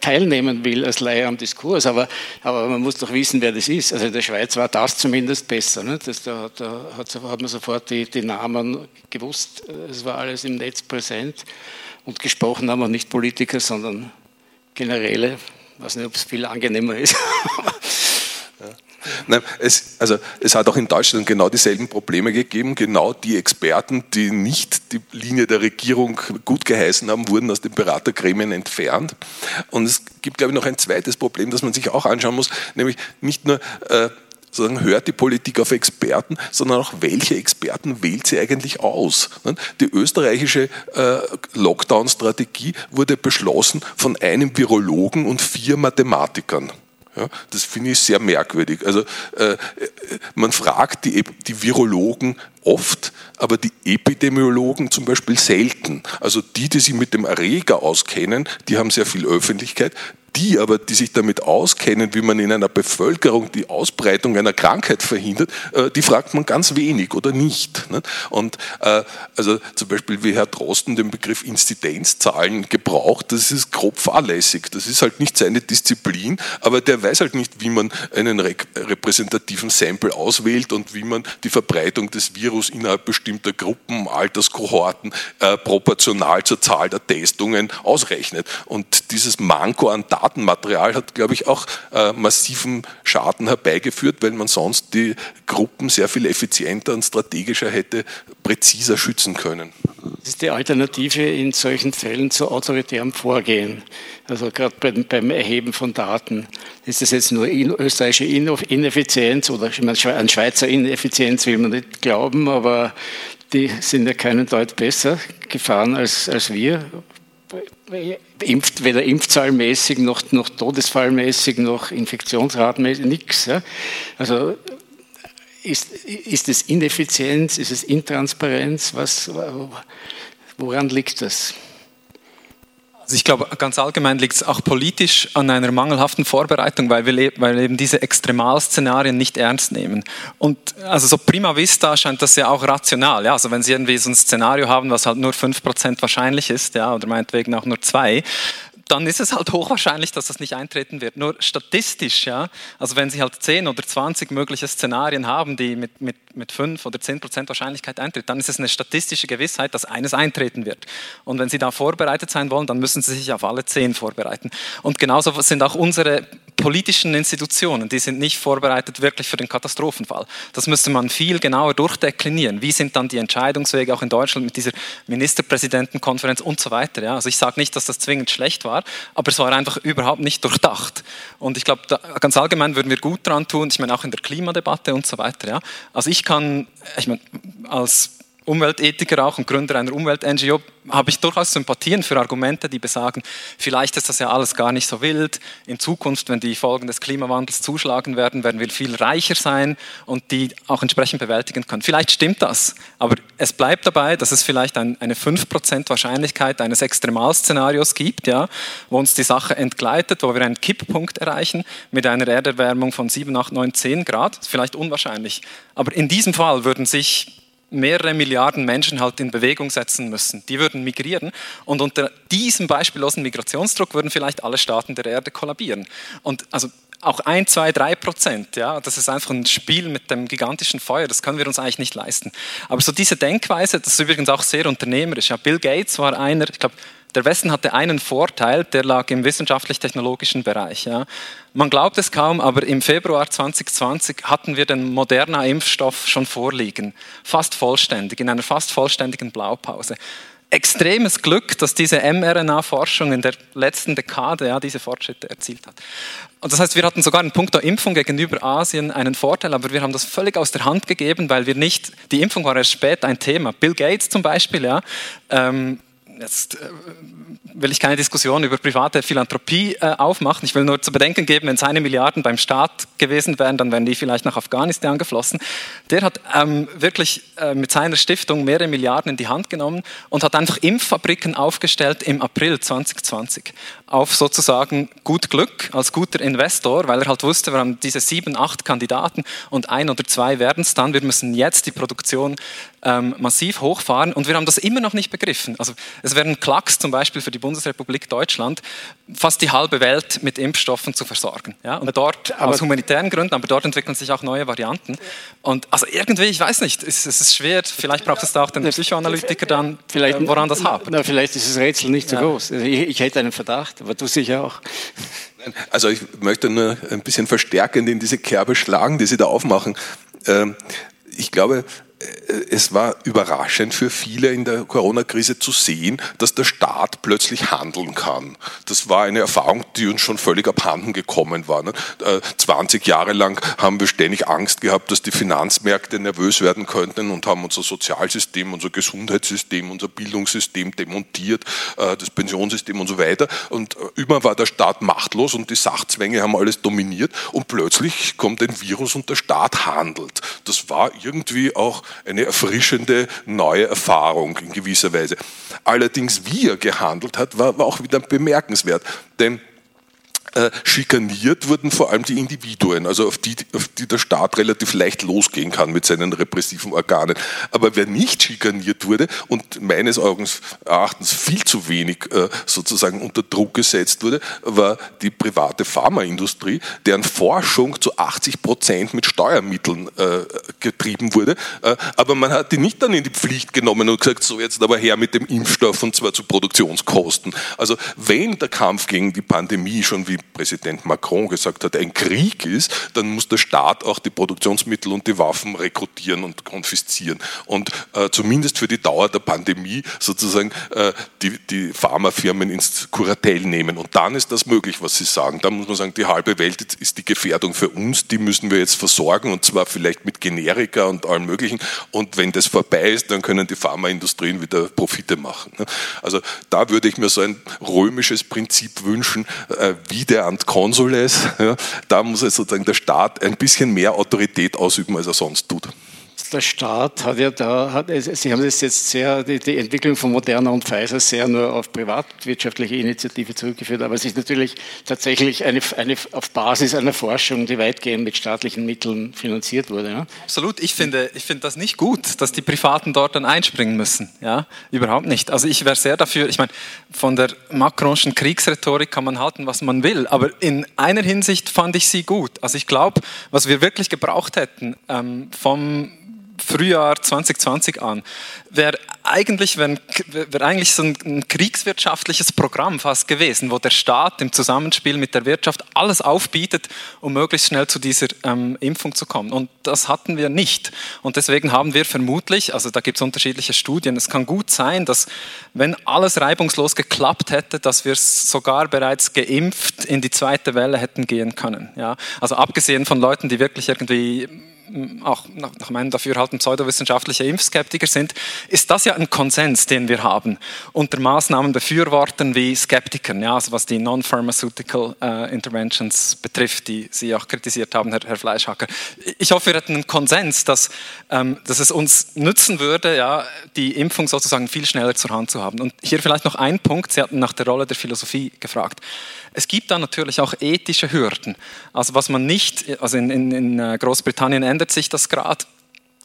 teilnehmen will als Laie am Diskurs, aber, aber man muss doch wissen, wer das ist. Also in der Schweiz war das zumindest besser. Ne? Das, da, da hat, hat man sofort die, die Namen gewusst. Es war alles im Netz präsent präsent und gesprochen haben wir nicht Politiker, sondern Generäle. Ich weiß nicht, ob es viel angenehmer ist. <laughs>
Nein, es, also, es hat auch in Deutschland genau dieselben Probleme gegeben. Genau die Experten, die nicht die Linie der Regierung gut geheißen haben, wurden aus den Beratergremien entfernt. Und es gibt, glaube ich, noch ein zweites Problem, das man sich auch anschauen muss, nämlich nicht nur äh, sozusagen hört die Politik auf Experten, sondern auch welche Experten wählt sie eigentlich aus. Die österreichische äh, Lockdown-Strategie wurde beschlossen von einem Virologen und vier Mathematikern. Ja, das finde ich sehr merkwürdig. Also äh, man fragt die, die Virologen oft, aber die Epidemiologen zum Beispiel selten. Also die, die sich mit dem Erreger auskennen, die haben sehr viel Öffentlichkeit. Die aber, die sich damit auskennen, wie man in einer Bevölkerung die Ausbreitung einer Krankheit verhindert, äh, die fragt man ganz wenig oder nicht. Und äh, also zum Beispiel, wie Herr Drosten den Begriff Inzidenzzahlen gebraucht, das ist grob fahrlässig. Das ist halt nicht seine Disziplin, aber der weiß halt nicht, wie man einen repräsentativen Sample auswählt und wie man die Verbreitung des Virus innerhalb bestimmter Gruppen, Alterskohorten äh, proportional zur Zahl der Testungen ausrechnet. Und dieses Manko an Daten Datenmaterial hat, glaube ich, auch äh, massiven Schaden herbeigeführt, weil man sonst die Gruppen sehr viel effizienter und strategischer hätte präziser schützen können.
Das ist die Alternative in solchen Fällen zu autoritärem Vorgehen. Also gerade beim, beim Erheben von Daten. Ist das jetzt nur in, österreichische Ineffizienz oder an Schweizer Ineffizienz will man nicht glauben, aber die sind ja keinen Deut besser gefahren als, als wir. Impft, weder impfzahlmäßig noch, noch todesfallmäßig noch infektionsratmäßig, nichts. Ja. Also ist, ist es Ineffizienz, ist es Intransparenz? Was, woran liegt das?
Also ich glaube, ganz allgemein liegt es auch politisch an einer mangelhaften Vorbereitung, weil wir, weil eben diese Extremalszenarien nicht ernst nehmen. Und also so prima vista scheint das ja auch rational. Ja? Also wenn Sie irgendwie so ein Szenario haben, was halt nur 5% wahrscheinlich ist, ja, oder meinetwegen auch nur 2, dann ist es halt <laughs> hochwahrscheinlich, dass das nicht eintreten wird. Nur statistisch, ja, also wenn Sie halt 10 oder 20 mögliche Szenarien haben, die mit, mit, mit 5 oder 10 Prozent Wahrscheinlichkeit eintreten, dann ist es eine statistische Gewissheit, dass eines eintreten wird. Und wenn Sie da vorbereitet sein wollen, dann müssen Sie sich auf alle 10 vorbereiten. Und genauso sind auch unsere politischen Institutionen, die sind nicht vorbereitet wirklich für den Katastrophenfall. Das müsste man viel genauer durchdeklinieren. Wie sind dann die Entscheidungswege auch in Deutschland mit dieser Ministerpräsidentenkonferenz und so weiter. Ja? Also ich sage nicht, dass das zwingend schlecht war, aber es war einfach überhaupt nicht durchdacht. Und ich glaube, ganz allgemein würden wir gut dran tun, ich meine auch in der Klimadebatte und so weiter. Ja? Also ich kann, ich meine, als Umweltethiker auch und Gründer einer Umwelt-NGO, habe ich durchaus Sympathien für Argumente, die besagen, vielleicht ist das ja alles gar nicht so wild. In Zukunft, wenn die Folgen des Klimawandels zuschlagen werden, werden wir viel reicher sein und die auch entsprechend bewältigen können. Vielleicht stimmt das, aber es bleibt dabei, dass es vielleicht ein, eine 5% Wahrscheinlichkeit eines Extremalszenarios gibt, ja, wo uns die Sache entgleitet, wo wir einen Kipppunkt erreichen mit einer Erderwärmung von 7, 8, 9, 10 Grad. Vielleicht unwahrscheinlich. Aber in diesem Fall würden sich mehrere Milliarden Menschen halt in Bewegung setzen müssen. Die würden migrieren und unter diesem beispiellosen Migrationsdruck würden vielleicht alle Staaten der Erde kollabieren. Und also auch ein, zwei, drei Prozent, ja, das ist einfach ein Spiel mit dem gigantischen Feuer, das können wir uns eigentlich nicht leisten. Aber so diese Denkweise, das ist übrigens auch sehr unternehmerisch. Ja, Bill Gates war einer, ich glaube, der Westen hatte einen Vorteil, der lag im wissenschaftlich-technologischen Bereich. Ja. Man glaubt es kaum, aber im Februar 2020 hatten wir den modernen Impfstoff schon vorliegen. Fast vollständig, in einer fast vollständigen Blaupause. Extremes Glück, dass diese mRNA-Forschung in der letzten Dekade ja, diese Fortschritte erzielt hat. Und das heißt, wir hatten sogar in puncto Impfung gegenüber Asien einen Vorteil, aber wir haben das völlig aus der Hand gegeben, weil wir nicht, die Impfung war erst später ein Thema. Bill Gates zum Beispiel, ja, ähm, jetzt äh, will ich keine Diskussion über private Philanthropie äh, aufmachen. Ich will nur zu bedenken geben, wenn seine Milliarden beim Staat gewesen wären, dann wären die vielleicht nach Afghanistan geflossen. Der hat ähm, wirklich äh, mit seiner Stiftung mehrere Milliarden in die Hand genommen und hat einfach Impffabriken aufgestellt im April 2020 auf sozusagen gut Glück als guter Investor, weil er halt wusste, wir haben diese sieben, acht Kandidaten und ein oder zwei werden es dann. Wir müssen jetzt die Produktion ähm, massiv hochfahren und wir haben das immer noch nicht begriffen. Also es wäre ein Klacks zum Beispiel für die Bundesrepublik Deutschland, fast die halbe Welt mit Impfstoffen zu versorgen. Ja? Und dort aber, aus humanitären Gründen, aber dort entwickeln sich auch neue Varianten. Und also irgendwie, ich weiß nicht, es, es ist schwer, vielleicht braucht es da auch den Psychoanalytiker dann, vielleicht, äh, woran das hapert.
Na, vielleicht ist das Rätsel nicht so ja. groß. Also ich, ich hätte einen Verdacht, aber du sicher auch.
Also ich möchte nur ein bisschen verstärkend in diese Kerbe schlagen, die Sie da aufmachen. Ähm, ich glaube, es war überraschend für viele in der Corona-Krise zu sehen, dass der Staat plötzlich handeln kann. Das war eine Erfahrung, die uns schon völlig abhanden gekommen war. 20 ne? äh, Jahre lang haben wir ständig Angst gehabt, dass die Finanzmärkte nervös werden könnten und haben unser Sozialsystem, unser Gesundheitssystem, unser Bildungssystem demontiert, äh, das Pensionssystem und so weiter. Und äh, immer war der Staat machtlos und die Sachzwänge haben alles dominiert und plötzlich kommt ein Virus und der Staat handelt. Das war irgendwie auch eine erfrischende neue Erfahrung in gewisser Weise. Allerdings, wie er gehandelt hat, war, war auch wieder bemerkenswert. Denn äh, schikaniert wurden vor allem die Individuen, also auf die, auf die der Staat relativ leicht losgehen kann mit seinen repressiven Organen. Aber wer nicht schikaniert wurde und meines Erachtens viel zu wenig äh, sozusagen unter Druck gesetzt wurde, war die private Pharmaindustrie, deren Forschung zu 80 Prozent mit Steuermitteln äh, getrieben wurde. Äh, aber man hat die nicht dann in die Pflicht genommen und gesagt, so jetzt aber her mit dem Impfstoff und zwar zu Produktionskosten. Also wenn der Kampf gegen die Pandemie schon, wie Präsident Macron gesagt hat, ein Krieg ist, dann muss der Staat auch die Produktionsmittel und die Waffen rekrutieren und konfiszieren. Und äh, zumindest für die Dauer der Pandemie sozusagen äh, die, die Pharmafirmen ins Kuratell nehmen. Und dann ist das möglich, was Sie sagen. Da muss man sagen, die halbe Welt ist die Gefährdung für uns, die müssen wir jetzt versorgen und zwar vielleicht mit Generika und allem Möglichen. Und wenn das vorbei ist, dann können die Pharmaindustrien wieder Profite machen. Also da würde ich mir so ein römisches Prinzip wünschen, äh, wie der Ant Consules. Da muss sozusagen der Staat ein bisschen mehr Autorität ausüben, als er sonst tut
der Staat hat ja da, hat, Sie haben das jetzt sehr, die, die, Entwicklung von Moderna und Pfizer sehr nur auf privatwirtschaftliche Initiative zurückgeführt, aber es ist natürlich tatsächlich eine, eine auf Basis einer Forschung, die weitgehend mit staatlichen Mitteln finanziert wurde. Ja?
Absolut, ich finde, ich finde das nicht gut, dass die Privaten dort dann einspringen müssen. Ja, überhaupt nicht. Also ich wäre sehr dafür, ich meine, von der Macronschen Kriegsrhetorik kann man halten, was man will, aber in einer Hinsicht fand ich sie gut. Also ich glaube, was wir wirklich gebraucht hätten ähm, vom Frühjahr 2020 an, wäre eigentlich, wär eigentlich so ein, kriegswirtschaftliches Programm fast gewesen, wo der Staat im Zusammenspiel mit der Wirtschaft alles aufbietet, um möglichst schnell zu dieser ähm, Impfung zu kommen. Und das hatten wir nicht. Und deswegen haben wir vermutlich, also da gibt es unterschiedliche Studien, es kann gut sein, dass wenn alles reibungslos geklappt hätte, dass wir sogar bereits geimpft in die zweite Welle hätten gehen können. Ja? Also abgesehen von Leuten, die wirklich irgendwie auch nach meinem Dafürhalten pseudowissenschaftliche Impfskeptiker sind, ist das ja ein Konsens, den wir haben unter Maßnahmenbefürwortern wie Skeptikern, ja, also was die Non-Pharmaceutical äh, Interventions betrifft, die Sie auch kritisiert haben, Herr, Herr Fleischhacker. Ich hoffe, wir hätten einen Konsens, dass, ähm, dass es uns nützen würde, ja, die Impfung sozusagen viel schneller zur Hand zu haben. Und hier vielleicht noch ein Punkt, Sie hatten nach der Rolle der Philosophie gefragt. Es gibt da natürlich auch ethische Hürden. Also was man nicht, also in, in, in äh, Großbritannien ändert sich das gerade.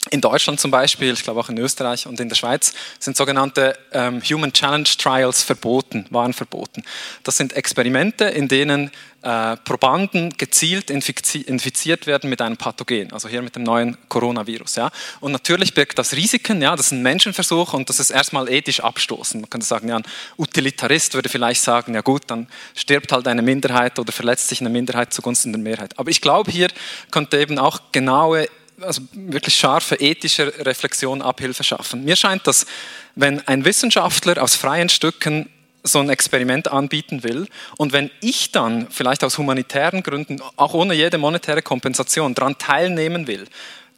In Deutschland zum Beispiel, ich glaube auch in Österreich und in der Schweiz, sind sogenannte ähm, Human Challenge Trials verboten, waren verboten. Das sind Experimente, in denen äh, Probanden gezielt infiziert werden mit einem Pathogen, also hier mit dem neuen Coronavirus. Ja. Und natürlich birgt das Risiken, ja, das ist ein Menschenversuch und das ist erstmal ethisch abstoßend. Man könnte sagen, ja, ein Utilitarist würde vielleicht sagen, ja gut, dann stirbt halt eine Minderheit oder verletzt sich eine Minderheit zugunsten der Mehrheit. Aber ich glaube, hier könnte eben auch genaue also wirklich scharfe ethische Reflexion Abhilfe schaffen. Mir scheint, dass wenn ein Wissenschaftler aus freien Stücken so ein Experiment anbieten will. Und wenn ich dann vielleicht aus humanitären Gründen, auch ohne jede monetäre Kompensation, daran teilnehmen will,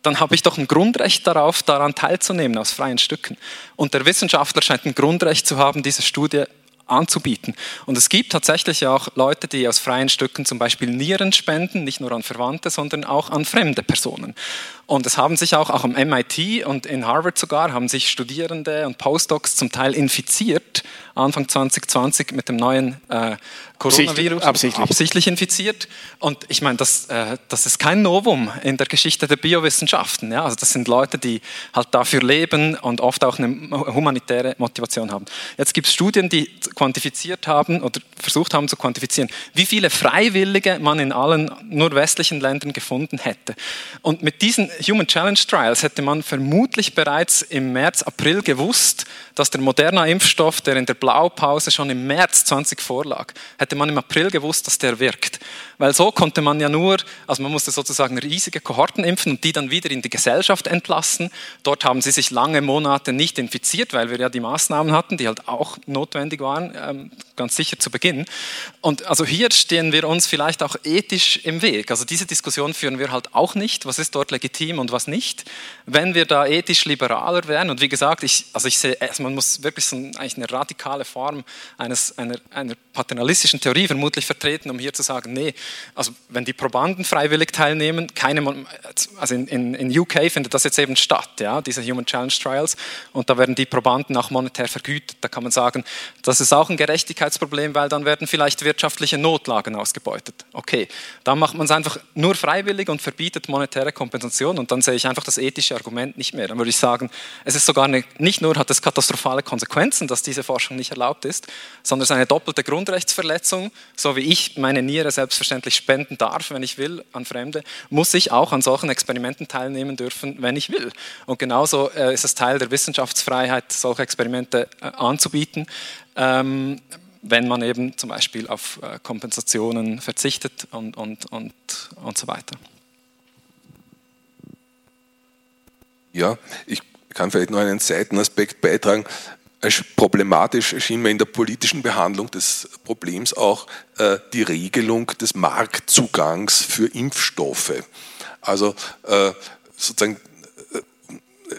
dann habe ich doch ein Grundrecht darauf, daran teilzunehmen aus freien Stücken. Und der Wissenschaftler scheint ein Grundrecht zu haben, diese Studie anzubieten. Und es gibt tatsächlich auch Leute, die aus freien Stücken zum Beispiel Nieren spenden, nicht nur an Verwandte, sondern auch an fremde Personen. Und es haben sich auch, auch am MIT und in Harvard sogar, haben sich Studierende und Postdocs zum Teil infiziert, Anfang 2020 mit dem neuen äh, Coronavirus
absichtlich.
absichtlich. infiziert. Und ich meine, das, äh, das ist kein Novum in der Geschichte der Biowissenschaften. Ja? Also das sind Leute, die halt dafür leben und oft auch eine humanitäre Motivation haben. Jetzt gibt es Studien, die quantifiziert haben oder versucht haben zu quantifizieren, wie viele Freiwillige man in allen nur westlichen Ländern gefunden hätte. Und mit diesen Human Challenge Trials hätte man vermutlich bereits im März, April gewusst, dass der Moderna Impfstoff, der in der Blaupause schon im März 20 vorlag, hätte man im April gewusst, dass der wirkt. Weil so konnte man ja nur, also man musste sozusagen riesige Kohorten impfen und die dann wieder in die Gesellschaft entlassen. Dort haben sie sich lange Monate nicht infiziert, weil wir ja die Maßnahmen hatten, die halt auch notwendig waren, ähm, ganz sicher zu Beginn. Und also hier stehen wir uns vielleicht auch ethisch im Weg. Also diese Diskussion führen wir halt auch nicht. Was ist dort legitim und was nicht? Wenn wir da ethisch liberaler wären und wie gesagt, ich, also ich sehe, man muss wirklich so eigentlich eine radikale Form eines, einer, einer paternalistischen Theorie vermutlich vertreten, um hier zu sagen, nee, also wenn die Probanden freiwillig teilnehmen, keine, also in, in, in UK findet das jetzt eben statt, ja, diese Human Challenge Trials, und da werden die Probanden auch monetär vergütet. Da kann man sagen, das ist auch ein Gerechtigkeitsproblem, weil dann werden vielleicht wirtschaftliche Notlagen ausgebeutet. Okay, dann macht man es einfach nur freiwillig und verbietet monetäre Kompensation und dann sehe ich einfach das ethische Argument nicht mehr. Dann würde ich sagen, es ist sogar eine, nicht nur hat es katastrophale Konsequenzen, dass diese Forschung nicht erlaubt ist, sondern es ist eine doppelte Grund Grundrechtsverletzung, so wie ich meine Niere selbstverständlich spenden darf, wenn ich will, an Fremde, muss ich auch an solchen Experimenten teilnehmen dürfen, wenn ich will. Und genauso äh, ist es Teil der Wissenschaftsfreiheit, solche Experimente äh, anzubieten. Ähm, wenn man eben zum Beispiel auf äh, Kompensationen verzichtet und, und, und, und so weiter.
Ja, ich kann vielleicht noch einen Seitenaspekt beitragen problematisch erschien mir in der politischen Behandlung des Problems auch äh, die Regelung des Marktzugangs für Impfstoffe. Also äh, sozusagen äh,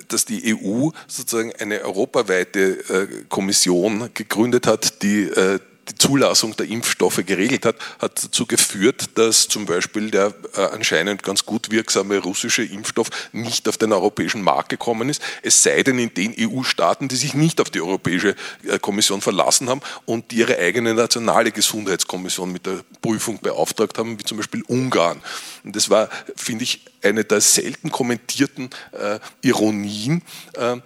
dass die EU sozusagen eine europaweite Kommission gegründet hat, die die Zulassung der Impfstoffe geregelt hat, hat dazu geführt, dass zum Beispiel der äh, anscheinend ganz gut wirksame russische Impfstoff nicht auf den europäischen Markt gekommen ist, es sei denn in den EU-Staaten, die sich nicht auf die Europäische äh, Kommission verlassen haben und ihre eigene nationale Gesundheitskommission mit der Prüfung beauftragt haben, wie zum Beispiel Ungarn. Und das war, finde ich, eine der selten kommentierten äh, Ironien, äh,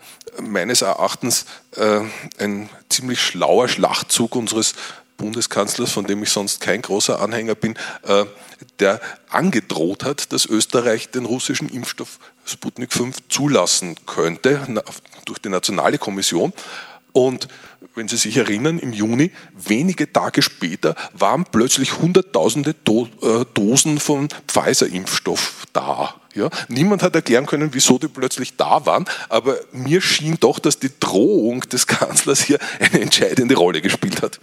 meines Erachtens äh, ein ziemlich schlauer Schlachtzug unseres Bundeskanzlers, von dem ich sonst kein großer Anhänger bin, äh, der angedroht hat, dass Österreich den russischen Impfstoff Sputnik 5 zulassen könnte durch die Nationale Kommission. Und wenn Sie sich erinnern, im Juni, wenige Tage später, waren plötzlich Hunderttausende äh, Dosen von Pfizer-Impfstoff da. Ja? Niemand hat erklären können, wieso die plötzlich da waren, aber mir schien doch, dass die Drohung des Kanzlers hier eine entscheidende Rolle gespielt hat.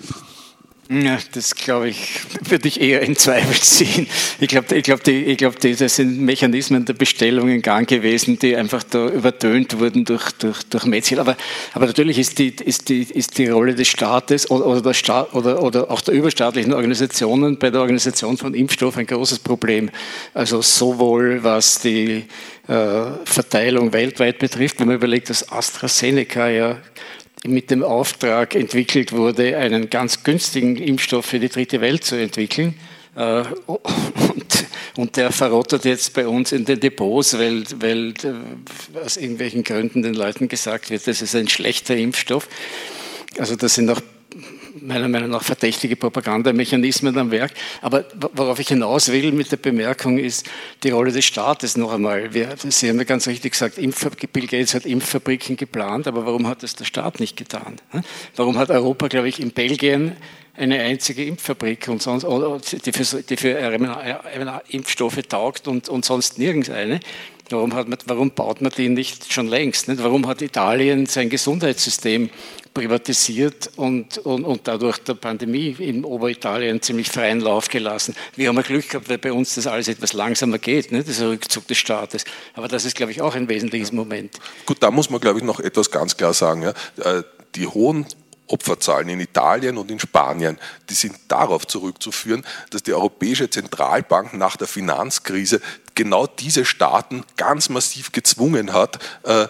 Ja, das glaube ich, würde ich eher in Zweifel ziehen. Ich glaube, ich glaub, die, ich das sind Mechanismen der Bestellung in Gang gewesen, die einfach da übertönt wurden durch, durch, durch Metzger. Aber, aber natürlich ist die, ist, die, ist die Rolle des Staates oder, oder, der Staat, oder, oder auch der überstaatlichen Organisationen bei der Organisation von Impfstoff ein großes Problem. Also sowohl was die äh, Verteilung weltweit betrifft, wenn man überlegt, dass AstraZeneca ja mit dem Auftrag entwickelt wurde, einen ganz günstigen Impfstoff für die dritte Welt zu entwickeln. Äh, und, und der verrottet jetzt bei uns in den Depots, weil, weil äh, aus irgendwelchen Gründen den Leuten gesagt wird, das ist ein schlechter Impfstoff. Also das sind auch meiner Meinung nach verdächtige Propagandamechanismen am Werk. Aber worauf ich hinaus will mit der Bemerkung ist die Rolle des Staates noch einmal. Wir, Sie haben ja ganz richtig gesagt, Bill Gates hat Impffabriken geplant, aber warum hat das der Staat nicht getan? Warum hat Europa, glaube ich, in Belgien eine einzige Impffabrik und sonst, die für, die für Impfstoffe taugt und, und sonst nirgends eine? Warum, man, warum, baut man die nicht schon längst? Nicht? Warum hat Italien sein Gesundheitssystem privatisiert und, und, und dadurch der Pandemie in Oberitalien ziemlich freien Lauf gelassen. Wir haben Glück gehabt, weil bei uns das alles etwas langsamer geht, ne, dieser Rückzug des Staates. Aber das ist, glaube ich, auch ein wesentliches Moment.
Gut, da muss man, glaube ich, noch etwas ganz klar sagen. Ja. Äh, die hohen Opferzahlen in Italien und in Spanien, die sind darauf zurückzuführen, dass die Europäische Zentralbank nach der Finanzkrise genau diese Staaten ganz massiv gezwungen hat, äh,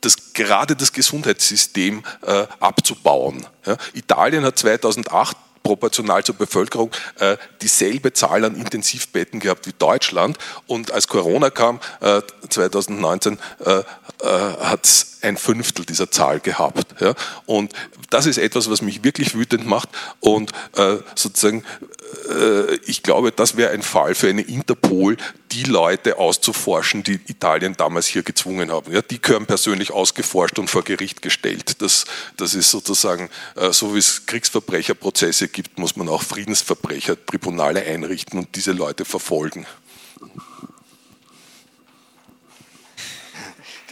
das, gerade das Gesundheitssystem äh, abzubauen. Italien hat 2008 proportional zur Bevölkerung äh, dieselbe Zahl an Intensivbetten gehabt wie Deutschland. Und als Corona kam, äh, 2019, äh, hat es ein Fünftel dieser Zahl gehabt. Ja? Und das ist etwas, was mich wirklich wütend macht. Und äh, sozusagen, äh, ich glaube, das wäre ein Fall für eine Interpol, die Leute auszuforschen, die Italien damals hier gezwungen haben. Ja, die gehören persönlich ausgeforscht und vor Gericht gestellt. Das, das ist sozusagen, äh, so wie es Kriegsverbrecherprozesse gibt, muss man auch Friedensverbrechertribunale einrichten und diese Leute verfolgen.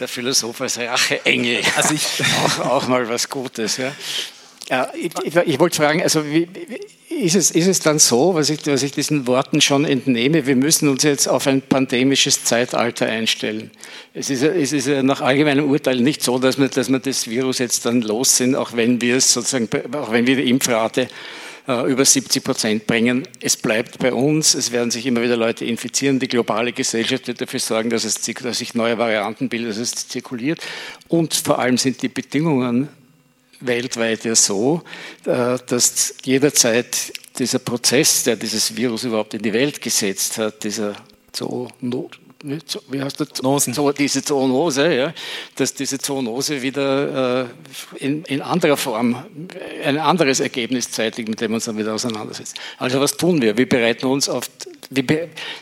Der Philosoph als Racheengel. <laughs> Also ich auch, auch mal was Gutes. Ja. Ja, ich, ich, ich, wollte fragen, also wie, ist, es, ist es dann so, was ich, was ich diesen Worten schon entnehme, wir müssen uns jetzt auf ein pandemisches Zeitalter einstellen. Es ist, es ist nach allgemeinem Urteil nicht so, dass wir, dass wir das Virus jetzt dann los sind, auch wenn wir es sozusagen, auch wenn wir die Impfrate über 70 Prozent bringen. Es bleibt bei uns, es werden sich immer wieder Leute infizieren. Die globale Gesellschaft wird dafür sorgen, dass, es, dass sich neue Varianten bilden, dass es zirkuliert. Und vor allem sind die Bedingungen weltweit ja so, äh, dass jederzeit dieser Prozess, der dieses Virus überhaupt in die Welt gesetzt hat, dieser Zoonot, wie heißt das? Zoonosen. diese Zoonose, ja, dass diese Zoonose wieder äh, in, in, anderer Form ein anderes Ergebnis zeitigt, mit dem wir uns dann wieder auseinandersetzen. Also was tun wir? Wir bereiten uns auf, wie,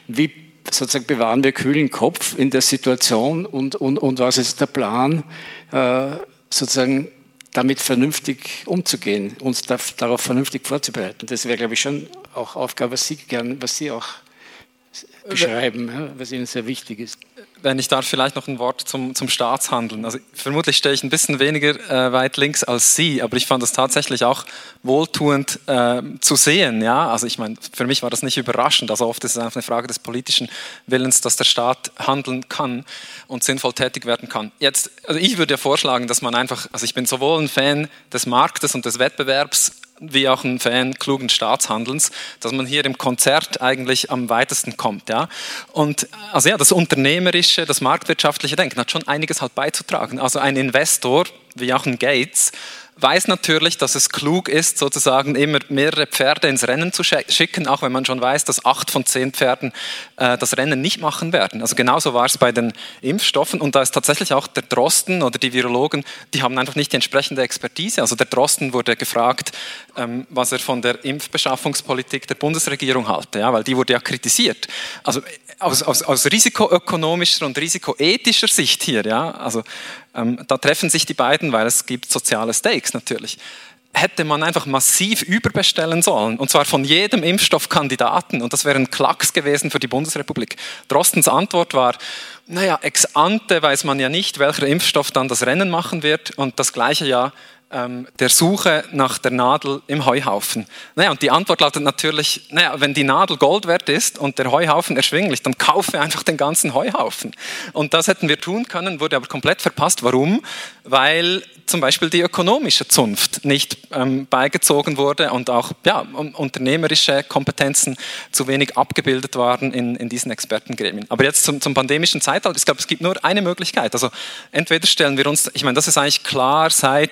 wie sozusagen bewahren wir kühlen Kopf in der Situation und, und, und was ist der Plan, äh, sozusagen damit vernünftig umzugehen, uns darauf vernünftig vorzubereiten. Das wäre, glaube ich, schon auch Aufgabe, was Sie, gern, was Sie auch beschreiben, was Ihnen sehr wichtig ist
wenn ich darf, vielleicht noch ein Wort zum, zum Staatshandeln. Also vermutlich stehe ich ein bisschen weniger äh, weit links als Sie, aber ich fand es tatsächlich auch wohltuend äh, zu sehen. Ja, also ich meine, für mich war das nicht überraschend. Also oft ist es einfach eine Frage des politischen Willens, dass der Staat handeln kann und sinnvoll tätig werden kann. Jetzt, also ich würde ja vorschlagen, dass man einfach, also ich bin sowohl ein Fan des Marktes und des Wettbewerbs wie auch ein Fan klugen Staatshandelns, dass man hier im Konzert eigentlich am weitesten kommt. Ja? Und also ja, das Unternehmerische das marktwirtschaftliche Denken hat schon einiges halt beizutragen. Also ein Investor, wie auch ein Gates, weiß natürlich, dass es klug ist, sozusagen immer mehrere Pferde ins Rennen zu schicken, auch wenn man schon weiß, dass acht von zehn Pferden äh, das Rennen nicht machen werden. Also genauso war es bei den Impfstoffen und da ist tatsächlich auch der Drosten oder die Virologen, die haben einfach nicht die entsprechende Expertise. Also der Drosten wurde gefragt, ähm, was er von der Impfbeschaffungspolitik der Bundesregierung halte, ja, weil die wurde ja kritisiert. Also aus, aus, aus risikoökonomischer und risikoethischer Sicht hier, ja, also ähm, da treffen sich die beiden, weil es gibt soziale Stakes natürlich. Hätte man einfach massiv überbestellen sollen, und zwar von jedem Impfstoffkandidaten, und das wäre ein Klacks gewesen für die Bundesrepublik. Drostens Antwort war, naja, ex ante weiß man ja nicht, welcher Impfstoff dann das Rennen machen wird, und das gleiche Jahr ähm, der Suche nach der Nadel im Heuhaufen? Naja, und die Antwort lautet natürlich, naja, wenn die Nadel Gold wert ist und der Heuhaufen erschwinglich, dann kaufe einfach den ganzen Heuhaufen. Und das hätten wir tun können, wurde aber komplett verpasst. Warum? Weil zum Beispiel die ökonomische Zunft nicht ähm, beigezogen wurde und auch ja, unternehmerische Kompetenzen zu wenig abgebildet waren in, in diesen Expertengremien. Aber jetzt zum, zum pandemischen Zeitalter, ich glaube, es gibt nur eine Möglichkeit. Also entweder stellen wir uns, ich meine, das ist eigentlich klar seit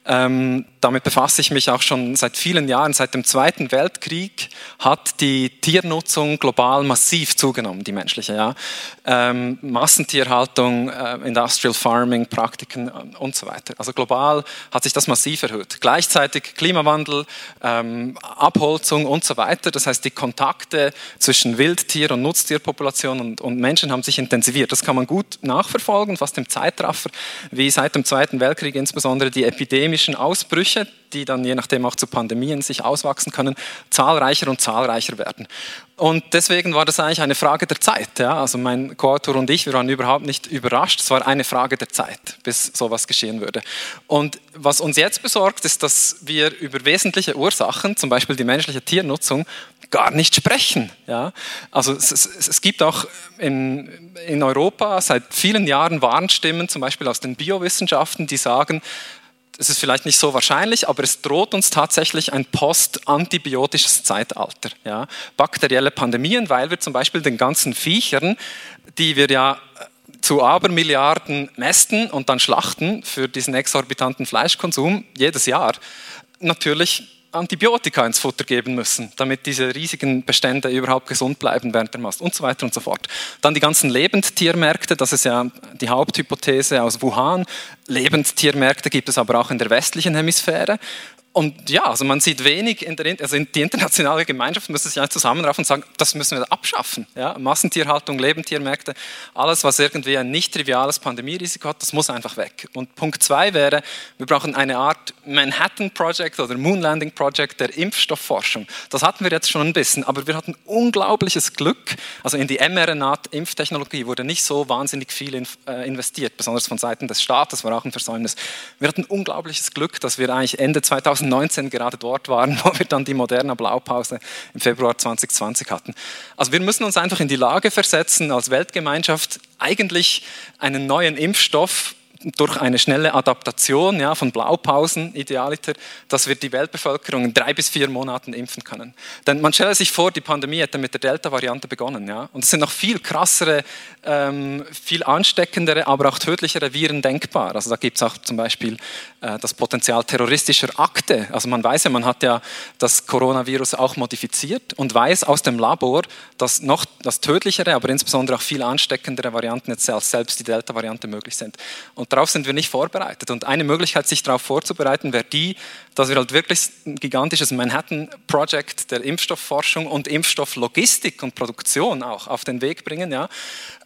ähm, damit befasse ich mich auch schon seit vielen Jahren. Seit dem Zweiten Weltkrieg hat die Tiernutzung global massiv zugenommen, die menschliche. Ja? Ähm, Massentierhaltung, äh, Industrial Farming, Praktiken äh, und so weiter. Also global hat sich das massiv erhöht. Gleichzeitig Klimawandel, ähm, Abholzung und so weiter. Das heißt, die Kontakte zwischen Wildtier- und Nutztierpopulation und, und Menschen haben sich intensiviert. Das kann man gut nachverfolgen, fast im Zeitraffer, wie seit dem Zweiten Weltkrieg insbesondere die epidemischen Ausbrüche Brüche, die dann je nachdem auch zu Pandemien sich auswachsen können, zahlreicher und zahlreicher werden. Und deswegen war das eigentlich eine Frage der Zeit. Ja? Also mein Co-Autor und ich, wir waren überhaupt nicht überrascht. Es war eine Frage der Zeit, bis sowas geschehen würde. Und was uns jetzt besorgt, ist, dass wir über wesentliche Ursachen, zum Beispiel die menschliche Tiernutzung, gar nicht sprechen. Ja? Also es, es, es gibt auch in, in Europa seit vielen Jahren Warnstimmen, zum Beispiel aus den Biowissenschaften, die sagen, es ist vielleicht nicht so wahrscheinlich, aber es droht uns tatsächlich ein postantibiotisches Zeitalter. Ja? Bakterielle Pandemien, weil wir zum Beispiel den ganzen Viechern, die wir ja äh, zu Abermilliarden mästen und dann schlachten für diesen exorbitanten Fleischkonsum jedes Jahr, natürlich Antibiotika ins Futter geben müssen, damit diese riesigen Bestände überhaupt gesund bleiben während der Mast und so weiter und so fort. Dann die ganzen Lebendtiermärkte, das ist ja die Haupthypothese aus Wuhan. Lebendtiermärkte gibt es aber auch in der westlichen Hemisphäre. Und ja, also man sieht wenig, in der, also die internationale Gemeinschaft müsste sich eigentlich zusammenraufen und sagen, das müssen wir abschaffen. Ja? Massentierhaltung, Lebendtiermärkte, alles, was irgendwie ein nicht triviales Pandemierisiko hat, das muss einfach weg. Und Punkt zwei wäre, wir brauchen eine Art Manhattan Project oder Moon Landing Project der Impfstoffforschung. Das hatten wir jetzt schon ein bisschen, aber wir hatten unglaubliches Glück. Also in die mRNA-Impftechnologie wurde nicht so wahnsinnig viel äh, investiert, besonders von Seiten des Staates, war auch ein Versäumnis. Wir hatten unglaubliches Glück, dass wir eigentlich Ende 2000 2019 gerade dort waren, <laughs> wo wir dann die moderne Blaupause im Februar 2020 hatten. Also wir müssen uns einfach in die Lage versetzen, als Weltgemeinschaft eigentlich einen neuen Impfstoff durch eine schnelle Adaptation ja, von Blaupausen, idealiter, dass wir die Weltbevölkerung in drei bis vier Monaten impfen können. Denn man stelle sich vor, die Pandemie hätte mit der Delta-Variante begonnen. Ja? Und es sind noch viel krassere, ähm, viel ansteckendere, aber auch tödlichere Viren denkbar. Also da gibt es auch zum Beispiel äh, das Potenzial terroristischer Akte. Also man weiß ja, man hat ja das Coronavirus auch modifiziert und weiß aus dem Labor, dass noch das tödlichere, aber insbesondere auch viel ansteckendere Varianten jetzt als selbst die Delta-Variante möglich sind. Und darauf sind wir nicht vorbereitet. Und eine Möglichkeit, sich darauf vorzubereiten, wäre die, dass wir halt wirklich ein gigantisches Manhattan-Project der Impfstoffforschung und Impfstofflogistik und Produktion auch auf den Weg bringen, ja,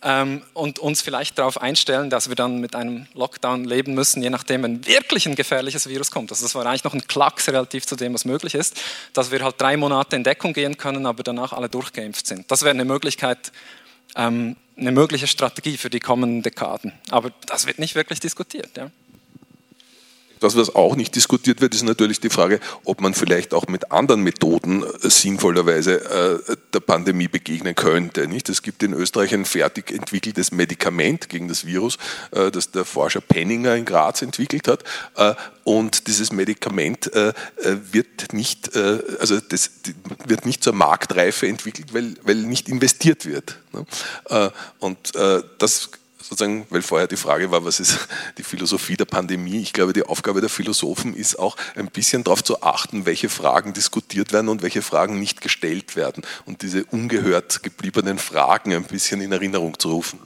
ähm, und uns vielleicht darauf einstellen, dass wir dann mit einem Lockdown leben müssen, je nachdem, wenn wirklich ein gefährliches Virus kommt. Also das war eigentlich noch ein Klacks relativ zu dem, was möglich ist, dass wir halt drei Monate in Deckung gehen können, aber danach alle durchgeimpft sind. Das wäre eine Möglichkeit, eine mögliche Strategie für die kommenden Dekaden. Aber das wird nicht wirklich diskutiert. Ja.
Das, was auch nicht diskutiert wird, ist natürlich die Frage, ob man vielleicht auch mit anderen Methoden äh, sinnvollerweise äh, der Pandemie begegnen könnte. Es gibt in Österreich ein fertig entwickeltes Medikament gegen das Virus, äh, das der Forscher Penninger in Graz entwickelt hat. Und dieses Medikament wird nicht, also das wird nicht zur Marktreife entwickelt, weil, weil nicht investiert wird. Ne? Und das sozusagen, weil vorher die Frage war, was ist die Philosophie der Pandemie? Ich glaube, die Aufgabe der Philosophen ist auch ein bisschen darauf zu achten, welche Fragen diskutiert werden und welche Fragen nicht gestellt werden und diese ungehört gebliebenen Fragen ein bisschen in Erinnerung zu rufen.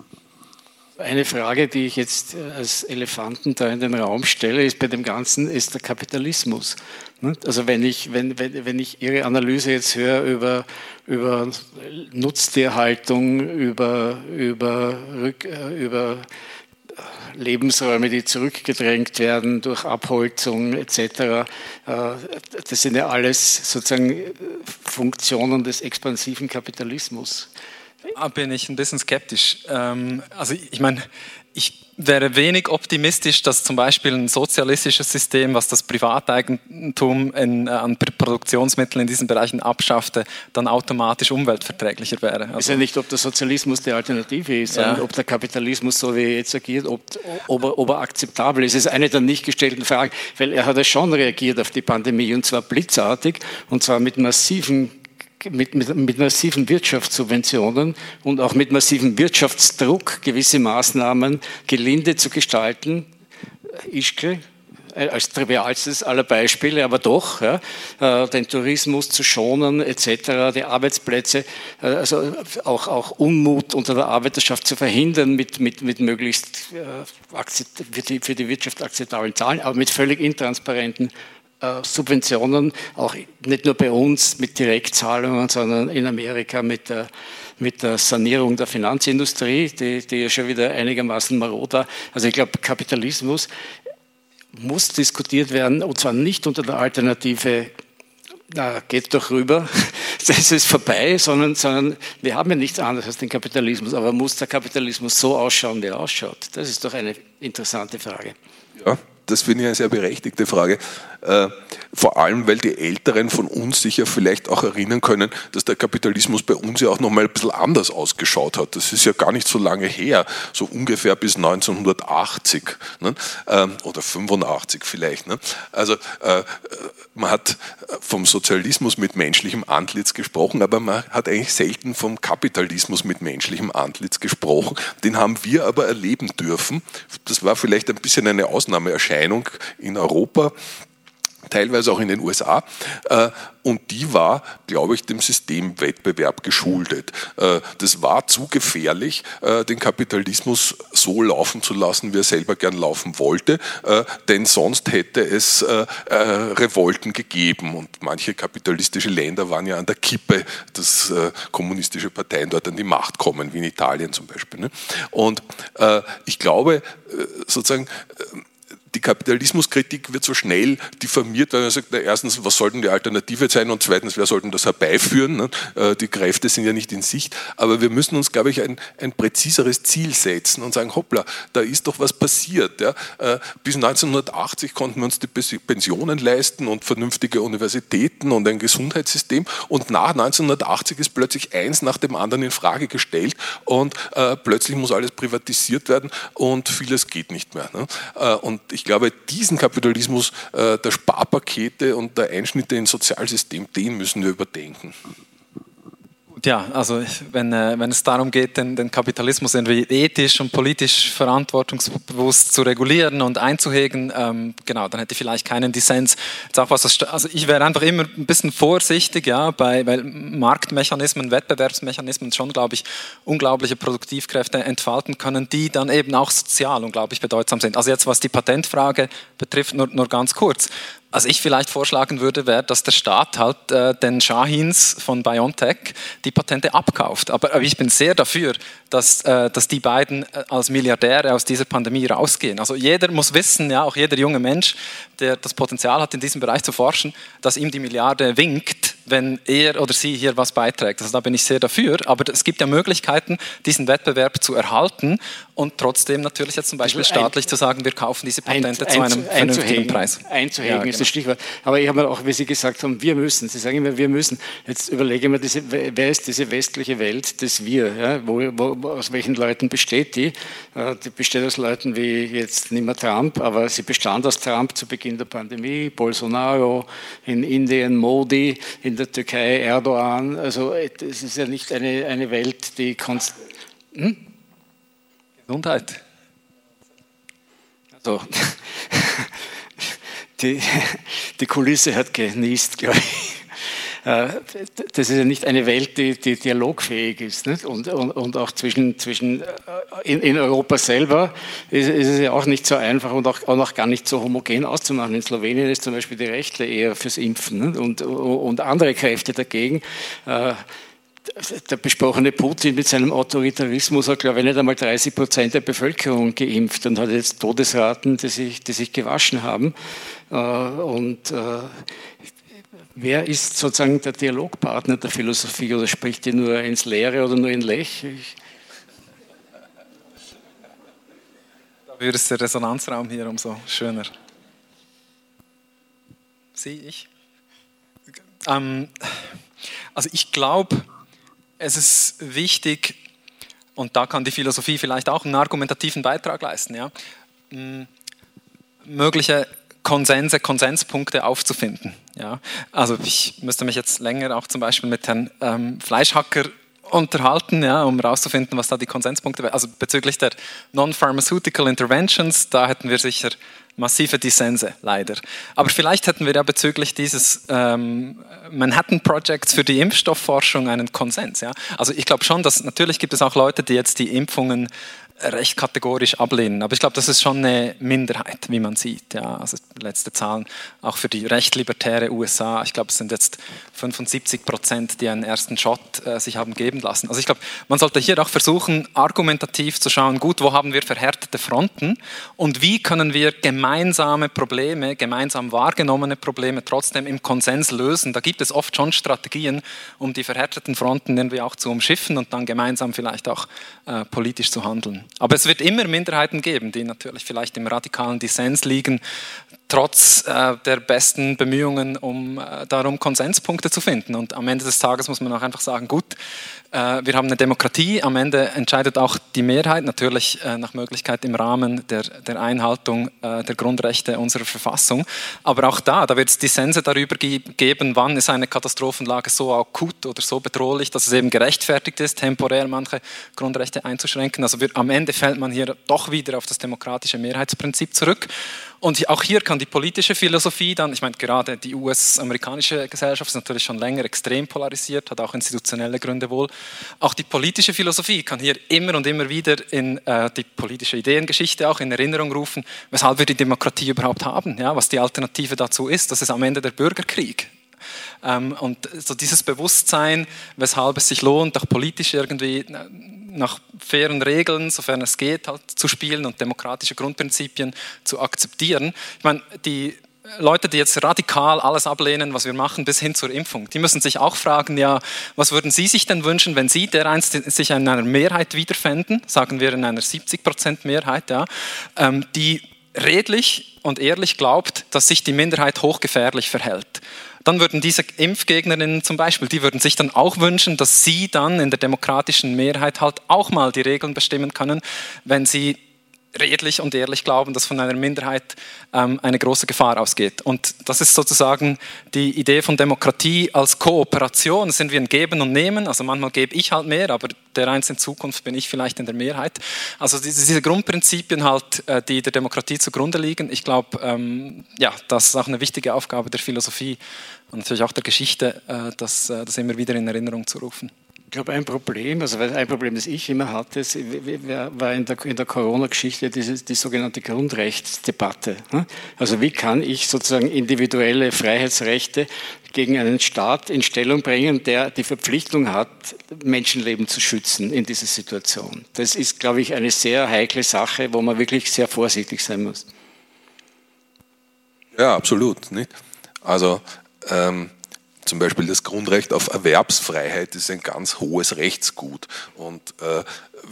Eine Frage, die ich jetzt als Elefanten da in den Raum stelle, ist bei dem Ganzen, ist der Kapitalismus. Ne? Also wenn ich, wenn, wenn, wenn ich Ihre Analyse jetzt höre über, über Nutztierhaltung, über, über, äh, über Lebensräume, die zurückgedrängt werden durch Abholzung etc. Äh, das sind ja alles sozusagen Funktionen des expansiven Kapitalismus.
Da bin ich ein bisschen skeptisch. Ähm, also ich meine, ich wäre wenig optimistisch, dass zum Beispiel ein sozialistisches System, was das Privateigentum in, äh, an Produktionsmitteln in diesen Bereichen abschaffte, dann automatisch umweltverträglicher wäre.
Also, ist ja nicht, ob der Sozialismus die Alternative ist, ja. ob der Kapitalismus, so wie er jetzt agiert, ob, ob, er, ob er akzeptabel ist. Das ist eine der nicht gestellten Fragen, weil er hat ja schon reagiert auf die Pandemie und zwar blitzartig und zwar mit massiven mit, mit, mit, massiven Wirtschaftssubventionen und auch mit massivem Wirtschaftsdruck gewisse Maßnahmen gelinde zu gestalten. Ischke, äh, als trivialstes aller Beispiele, aber doch, ja, äh, den Tourismus zu schonen etc., die Arbeitsplätze, äh, also auch, auch Unmut unter der Arbeiterschaft zu verhindern mit, mit, mit möglichst für die, für die Wirtschaft akzeptablen Zahlen, aber mit völlig intransparenten äh, Subventionen, auch nicht nur bei uns mit Direktzahlungen, sondern in Amerika mit der, mit der Sanierung der Finanzindustrie, die, die ja schon wieder einigermaßen marot war. Also ich glaube, Kapitalismus muss diskutiert werden, und zwar nicht unter der Alternative, na, geht doch rüber, <laughs> das ist vorbei, sondern, sondern wir haben ja nichts anderes als den Kapitalismus. Aber muss der Kapitalismus so ausschauen, wie er ausschaut? Das ist doch eine interessante Frage.
Ja, das finde ich eine sehr berechtigte Frage. Äh, vor allem, weil die Älteren von uns sich ja vielleicht auch erinnern können, dass der Kapitalismus bei uns ja auch noch mal ein bisschen anders ausgeschaut hat. Das ist ja gar nicht so lange her, so ungefähr bis 1980 ne? Ähm, oder 85 vielleicht. Ne? Also äh, man hat vom Sozialismus mit menschlichem Antlitz gesprochen, aber man hat eigentlich selten vom Kapitalismus mit menschlichem Antlitz gesprochen. Den haben wir aber erleben dürfen. Das war vielleicht ein bisschen eine Ausnahmeerscheinung in Europa teilweise auch in den USA. Äh, und die war, glaube ich, dem Systemwettbewerb geschuldet. Äh, das war zu gefährlich, äh, den Kapitalismus so laufen zu lassen, wie er selber gern laufen wollte, denn sonst hätte es Revolten gegeben. Und manche kapitalistische Länder waren ja an der Kippe, dass kommunistische Parteien dort an die Macht kommen, wie in Italien zum Beispiel. Ne? Und ich glaube, sozusagen, die Kapitalismuskritik wird so schnell diffamiert, weil man sagt, na, erstens, was sollten die Alternative sein und zweitens, wer sollten das herbeiführen? Ne? Äh, die Kräfte sind ja nicht in Sicht, aber wir müssen uns, glaube ich, ein, ein präziseres Ziel setzen und sagen, hoppla, da ist doch was passiert. Ja? Äh, bis 1980 konnten wir uns die Pensionen leisten und vernünftige Universitäten und ein Gesundheitssystem und nach 1980 ist plötzlich eins nach dem anderen in Frage gestellt und äh, plötzlich muss alles privatisiert werden und vieles geht nicht mehr. Ne? Äh, und ich glaube, diesen Kapitalismus äh, der Sparpakete und der Einschnitte ins Sozialsystem, den müssen wir überdenken.
Ja, also wenn, äh, wenn es darum geht, den, den Kapitalismus irgendwie ethisch und politisch verantwortungsbewusst zu regulieren und einzuhegen, ähm, genau, dann hätte ich vielleicht keinen Dissens. Jetzt auch was also ich wäre einfach immer ein bisschen vorsichtig, ja, bei, weil Marktmechanismen, Wettbewerbsmechanismen schon, glaube ich, unglaubliche Produktivkräfte entfalten können, die dann eben auch sozial unglaublich bedeutsam sind. Also jetzt, was die Patentfrage betrifft, nur, nur ganz kurz. Was ich vielleicht vorschlagen würde, wäre, dass der Staat halt äh, den Shahins von BioNTech die Patente abkauft. Aber, aber ich bin sehr dafür, dass, äh, dass die beiden äh, als Milliardäre aus dieser Pandemie rausgehen. Also jeder muss wissen, ja, auch jeder junge Mensch, der das Potenzial hat, in diesem Bereich zu forschen, dass ihm die Milliarde winkt, wenn er oder sie hier was beiträgt. Also da bin ich sehr dafür. Aber es gibt ja Möglichkeiten, diesen Wettbewerb zu erhalten und trotzdem natürlich jetzt zum Beispiel also staatlich zu sagen, wir kaufen diese Patente ein, zu einem vernünftigen Preis.
Einzuhegen ja, ist genau. das Stichwort. Aber ich habe auch, wie Sie gesagt haben, wir müssen. Sie sagen immer, wir müssen. Jetzt überlege ich mir, diese, wer ist diese westliche Welt des Wir? Ja? Wo, wo, aus welchen Leuten besteht die? Äh, die besteht aus Leuten wie jetzt nicht mehr Trump, aber sie bestand aus Trump zu Beginn der Pandemie, Bolsonaro, in Indien Modi, in der Türkei Erdogan. Also es ist ja nicht eine, eine Welt, die konstant... Hm?
Gesundheit.
Also, <laughs> die, die Kulisse hat genießt, glaube ich. Äh, das ist ja nicht eine Welt, die, die dialogfähig ist. Nicht? Und, und, und auch zwischen, zwischen äh, in, in Europa selber ist, ist, es ja auch nicht so einfach und auch, auch gar nicht so homogen auszumachen. In Slowenien ist zum Beispiel die Rechte eher fürs Impfen und, und andere Kräfte dagegen. Äh, der besprochene Putin mit seinem Autoritarismus hat, glaube ich, nicht einmal 30 Prozent der Bevölkerung geimpft und hat jetzt Todesraten, die sich, die sich gewaschen haben. Und wer ist sozusagen der Dialogpartner der Philosophie oder spricht die nur ins Leere oder nur in Lech?
Dafür ist der Resonanzraum hier umso schöner. Sie, ich? Ähm, also ich glaube, es ist wichtig, und da kann die Philosophie vielleicht auch einen argumentativen Beitrag leisten, ja, mögliche Konsense, Konsenspunkte aufzufinden. Ja. Also ich müsste mich jetzt länger auch zum Beispiel mit Herrn ähm, Fleischhacker unterhalten, ja, um herauszufinden, was da die Konsenspunkte wären. Also bezüglich der Non-Pharmaceutical Interventions, da hätten wir sicher massive Dissense, leider. Aber vielleicht hätten wir ja bezüglich dieses ähm, Manhattan Projects für die Impfstoffforschung einen Konsens. Ja? Also ich glaube schon, dass natürlich gibt es auch Leute, die jetzt die Impfungen recht kategorisch ablehnen. Aber ich glaube, das ist schon eine Minderheit, wie man sieht. Ja, also letzte Zahlen auch für die recht libertäre USA. Ich glaube, es sind jetzt 75 Prozent, die einen ersten Shot äh, sich haben geben lassen. Also ich glaube, man sollte hier auch versuchen, argumentativ zu schauen, gut, wo haben wir verhärtete Fronten und wie können wir gemeinsame Probleme, gemeinsam wahrgenommene Probleme trotzdem im Konsens lösen. Da gibt es oft schon Strategien, um die verhärteten Fronten irgendwie auch zu umschiffen und dann gemeinsam vielleicht auch äh, politisch zu handeln. Aber es wird immer Minderheiten geben, die natürlich vielleicht im radikalen Dissens liegen, trotz äh, der besten Bemühungen, um äh, darum Konsenspunkte zu finden. Und am Ende des Tages muss man auch einfach sagen, gut, wir haben eine Demokratie, am Ende entscheidet auch die Mehrheit, natürlich äh, nach Möglichkeit im Rahmen der, der Einhaltung äh, der Grundrechte unserer Verfassung. Aber auch da, da wird es Dissense darüber geben, wann ist eine Katastrophenlage so akut oder so bedrohlich, dass es eben gerechtfertigt ist, temporär manche Grundrechte einzuschränken. Also wir, am Ende fällt man hier doch wieder auf das demokratische Mehrheitsprinzip zurück. Und auch hier kann die politische Philosophie dann, ich meine, gerade die US-amerikanische Gesellschaft ist natürlich schon länger extrem polarisiert, hat auch institutionelle Gründe wohl. Auch die politische Philosophie kann hier immer und immer wieder in äh, die politische Ideengeschichte auch in Erinnerung rufen, weshalb wir die Demokratie überhaupt haben, ja, was die Alternative dazu ist. Das ist am Ende der Bürgerkrieg. Ähm, und so dieses Bewusstsein, weshalb es sich lohnt, auch politisch irgendwie nach fairen Regeln, sofern es geht, halt zu spielen und demokratische Grundprinzipien zu akzeptieren. Ich meine, die Leute, die jetzt radikal alles ablehnen, was wir machen, bis hin zur Impfung, die müssen sich auch fragen, ja, was würden Sie sich denn wünschen, wenn Sie dereinst sich in einer Mehrheit wiederfänden, sagen wir in einer 70 Prozent Mehrheit, ja, ähm, die redlich und ehrlich glaubt, dass sich die Minderheit hochgefährlich verhält? Dann würden diese Impfgegnerinnen zum Beispiel, die würden sich dann auch wünschen, dass sie dann in der demokratischen Mehrheit halt auch mal die Regeln bestimmen können, wenn sie redlich und ehrlich glauben, dass von einer Minderheit ähm, eine große Gefahr ausgeht. Und das ist sozusagen die Idee von Demokratie als Kooperation. Es sind wir ein Geben und Nehmen. Also manchmal gebe ich halt mehr, aber der eins in Zukunft bin ich vielleicht in der Mehrheit. Also diese, diese Grundprinzipien halt, äh, die der Demokratie zugrunde liegen. Ich glaube, ähm, ja, das ist auch eine wichtige Aufgabe der Philosophie und natürlich auch der Geschichte, äh, das, äh, das immer wieder in Erinnerung zu rufen.
Ich glaube, ein Problem, also ein Problem, das ich immer hatte, war in der, in der Corona-Geschichte die sogenannte Grundrechtsdebatte. Ne? Also wie kann ich sozusagen individuelle Freiheitsrechte gegen einen Staat in Stellung bringen, der die Verpflichtung hat, Menschenleben zu schützen in dieser Situation. Das ist, glaube ich, eine sehr heikle Sache, wo man wirklich sehr vorsichtig sein muss.
Ja, absolut. Nicht? Also ähm, zum Beispiel das Grundrecht auf Erwerbsfreiheit ist ein ganz hohes Rechtsgut. Und äh,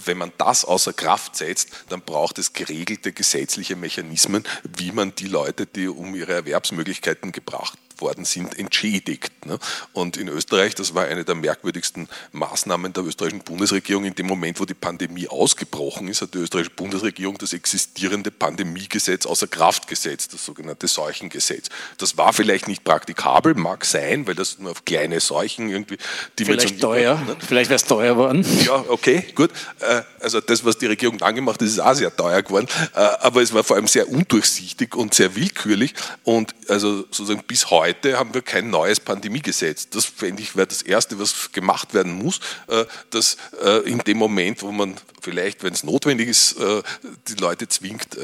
wenn man das außer Kraft setzt, dann braucht es geregelte gesetzliche Mechanismen, wie man die Leute, die um ihre Erwerbsmöglichkeiten gebracht worden sind, entschädigt. Ne? Und in Österreich, das war eine der merkwürdigsten Maßnahmen der österreichischen Bundesregierung, in dem Moment, wo die Pandemie ausgebrochen ist, hat die österreichische Bundesregierung das existierende Pandemiegesetz außer Kraft gesetzt, das sogenannte Seuchengesetz. Das war vielleicht nicht praktikabel, mag sein, weil das nur auf kleine Seuchen irgendwie
Vielleicht teuer, ne? vielleicht wäre es teuer geworden.
Ja, okay, gut. Äh, also das, was die Regierung dann gemacht hat, ist auch sehr teuer geworden, äh, aber es war vor allem sehr undurchsichtig und sehr willkürlich und also sozusagen bis heute heute haben wir kein neues Pandemiegesetz. Das fände ich wäre das Erste, was gemacht werden muss, äh, dass äh, in dem Moment, wo man vielleicht, wenn es notwendig ist, äh, die Leute zwingt,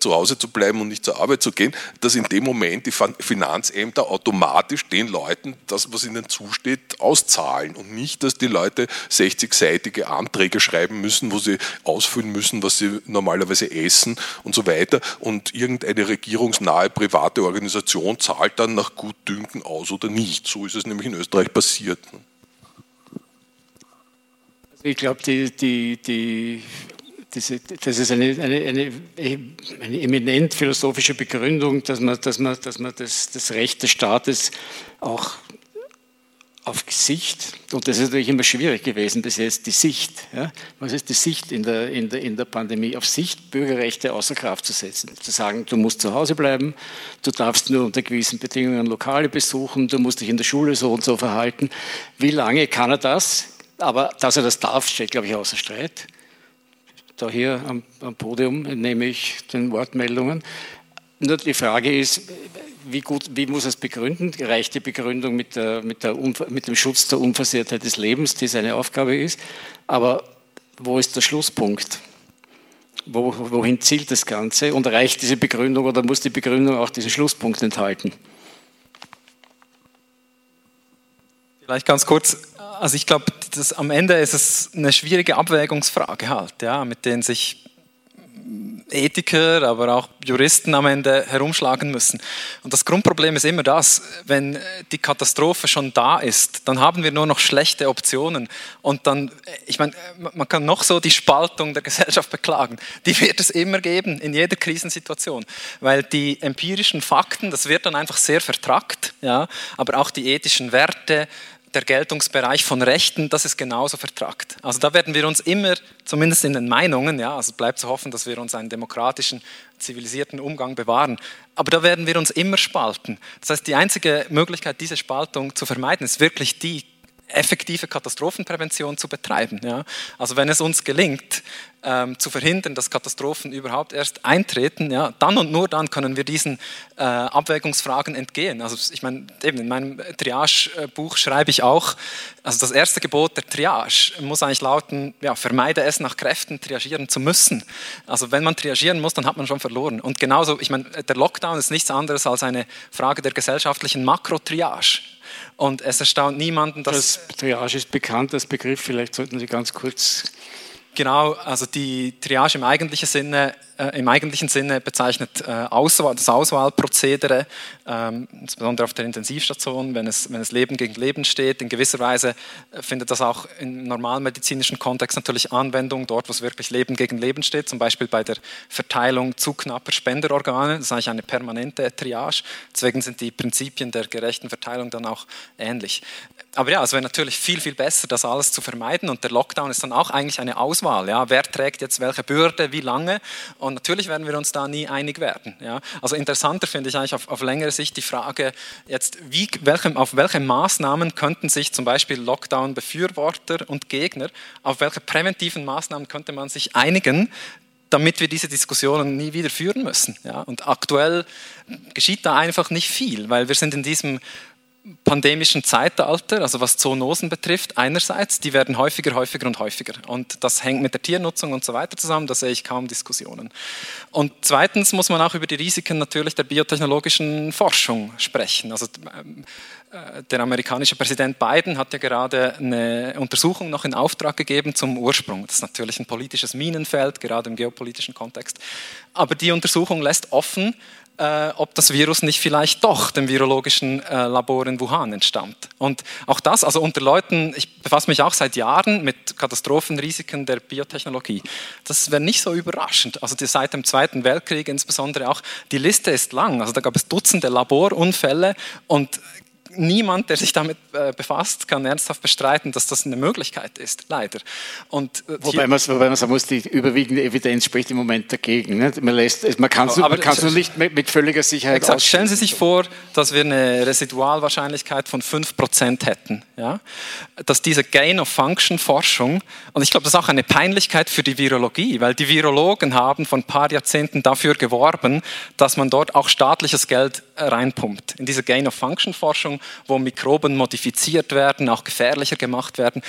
zu Hause zu bleiben und nicht zur Arbeit zu gehen, dass in dem Moment die Finanzämter automatisch den Leuten das, was ihnen zusteht, auszahlen und nicht, dass die Leute 60-seitige Anträge schreiben müssen, wo sie ausfüllen müssen, was sie normalerweise essen und so weiter und irgendeine regierungsnahe private Organisation zahlt dann nach Gutdünken aus oder nicht. So ist es nämlich in Österreich passiert.
Ich glaube, die, die, die, das ist eine, eine, eine, eine, eminent philosophische Begründung, dass man, dass man, dass man das, das Recht des Staates auch auf Sicht, und das ist natürlich immer schwierig gewesen bis jetzt, die Sicht. Ja? Was ist die Sicht in der, in, der, in der Pandemie? Auf Sicht Bürgerrechte außer Kraft zu setzen. Zu sagen, du musst zu Hause bleiben, du darfst nur unter gewissen Bedingungen Lokale besuchen, du musst dich in der Schule so und so verhalten. Wie lange kann er das? Aber dass er das darf, steht, glaube ich, außer Streit. Da hier am, am Podium nehme ich den Wortmeldungen. Nur die Frage ist, wie, gut, wie muss es begründen? Reicht die Begründung mit, der, mit, der, mit dem Schutz der Unversehrtheit des Lebens, die seine Aufgabe ist? Aber wo ist der Schlusspunkt? Wo, wohin zielt das Ganze? Und reicht diese Begründung oder muss die Begründung auch diesen Schlusspunkt enthalten?
Vielleicht ganz kurz. Also ich glaube, am Ende ist es eine schwierige Abwägungsfrage halt, ja, mit denen sich Ethiker, aber auch Juristen am Ende herumschlagen müssen. Und das Grundproblem ist immer das, wenn die Katastrophe schon da ist, dann haben wir nur noch schlechte Optionen. Und dann, ich meine, man kann noch so die Spaltung der Gesellschaft beklagen. Die wird es immer geben, in jeder Krisensituation. Weil die empirischen Fakten, das wird dann einfach sehr vertrackt, ja, aber auch die ethischen Werte, der Geltungsbereich von Rechten, das ist genauso vertragt. Also da werden wir uns immer, zumindest in den Meinungen, ja, also bleibt zu hoffen, dass wir uns einen demokratischen, zivilisierten Umgang bewahren, aber da werden wir uns immer spalten. Das heißt, die einzige Möglichkeit, diese Spaltung zu vermeiden, ist wirklich die, effektive Katastrophenprävention zu betreiben. Ja. Also wenn es uns gelingt, ähm, zu verhindern, dass Katastrophen überhaupt erst eintreten, ja, dann und nur dann können wir diesen äh, Abwägungsfragen entgehen. Also ich meine, eben in meinem Triage-Buch schreibe ich auch, also das erste Gebot der Triage muss eigentlich lauten, ja, vermeide es nach Kräften triagieren zu müssen. Also wenn man triagieren muss, dann hat man schon verloren. Und genauso, ich meine, der Lockdown ist nichts anderes als eine Frage der gesellschaftlichen Makrotriage. Und es erstaunt niemanden, dass...
Das Triage ist bekannt, das Begriff, vielleicht sollten Sie ganz kurz
Genau, also die Triage im eigentlichen Sinne, äh, im eigentlichen Sinne bezeichnet äh, Auswahl, das Auswahlprozedere, ähm, insbesondere auf der Intensivstation, wenn es, wenn es Leben gegen Leben steht. In gewisser Weise äh, findet das auch im normalmedizinischen Kontext natürlich Anwendung, dort, wo es wirklich Leben gegen Leben steht, zum Beispiel bei der Verteilung zu knapper Spenderorgane. Das ist eigentlich eine permanente Triage. Deswegen sind die Prinzipien der gerechten Verteilung dann auch ähnlich aber ja, es wäre natürlich viel, viel besser, das alles zu vermeiden. Und der Lockdown ist dann auch eigentlich eine Auswahl. Ja? Wer trägt jetzt welche Bürde, wie lange? Und natürlich werden wir uns da nie einig werden. Ja? Also interessanter finde ich eigentlich auf, auf längere Sicht die Frage, jetzt, wie, welche, auf welche Maßnahmen könnten sich zum Beispiel Lockdown-Befürworter und Gegner, auf welche präventiven Maßnahmen könnte man sich einigen, damit wir diese Diskussionen nie wieder führen müssen. Ja? Und aktuell geschieht da einfach nicht viel, weil wir sind in diesem pandemischen Zeitalter, also was Zoonosen betrifft, einerseits, die werden häufiger, häufiger und häufiger. Und das hängt mit der Tiernutzung und so weiter zusammen, da sehe ich kaum Diskussionen. Und zweitens muss man auch über die Risiken natürlich der biotechnologischen Forschung sprechen. Also äh, der amerikanische Präsident Biden hat ja gerade eine Untersuchung noch in Auftrag gegeben zum Ursprung. Das ist natürlich ein politisches Minenfeld, gerade im geopolitischen Kontext. Aber die Untersuchung lässt offen, äh, ob das Virus nicht vielleicht doch dem virologischen äh, Labor in Wuhan entstammt. Und auch das, also unter Leuten, ich befasse mich auch seit Jahren mit Katastrophenrisiken der Biotechnologie. Das wäre nicht so überraschend. Also die, seit dem Zweiten Weltkrieg insbesondere auch, die Liste ist lang. Also da gab es Dutzende Laborunfälle und niemand, der sich damit äh, befasst, kann ernsthaft bestreiten, dass das eine Möglichkeit ist, leider.
Und, äh, wobei, man, wobei man sagen muss, die überwiegende Evidenz spricht im Moment dagegen. Ne? Man, lässt, man kann es nur nicht mit, mit, völliger Sicherheit
Exakt. Stellen Sie sich vor, dass wir eine Residualwahrscheinlichkeit von 5% hätten. Ja? Dass diese Gain-of-Function-Forschung, und ich glaube, das ist auch eine Peinlichkeit für die Virologie, weil die Virologen haben vor ein paar Jahrzehnten dafür geworben, dass man dort auch staatliches Geld reinpumpt. In diese Gain-of-Function-Forschung wo Mikroben modifiziert werden, auch gefährlicher gemacht werden.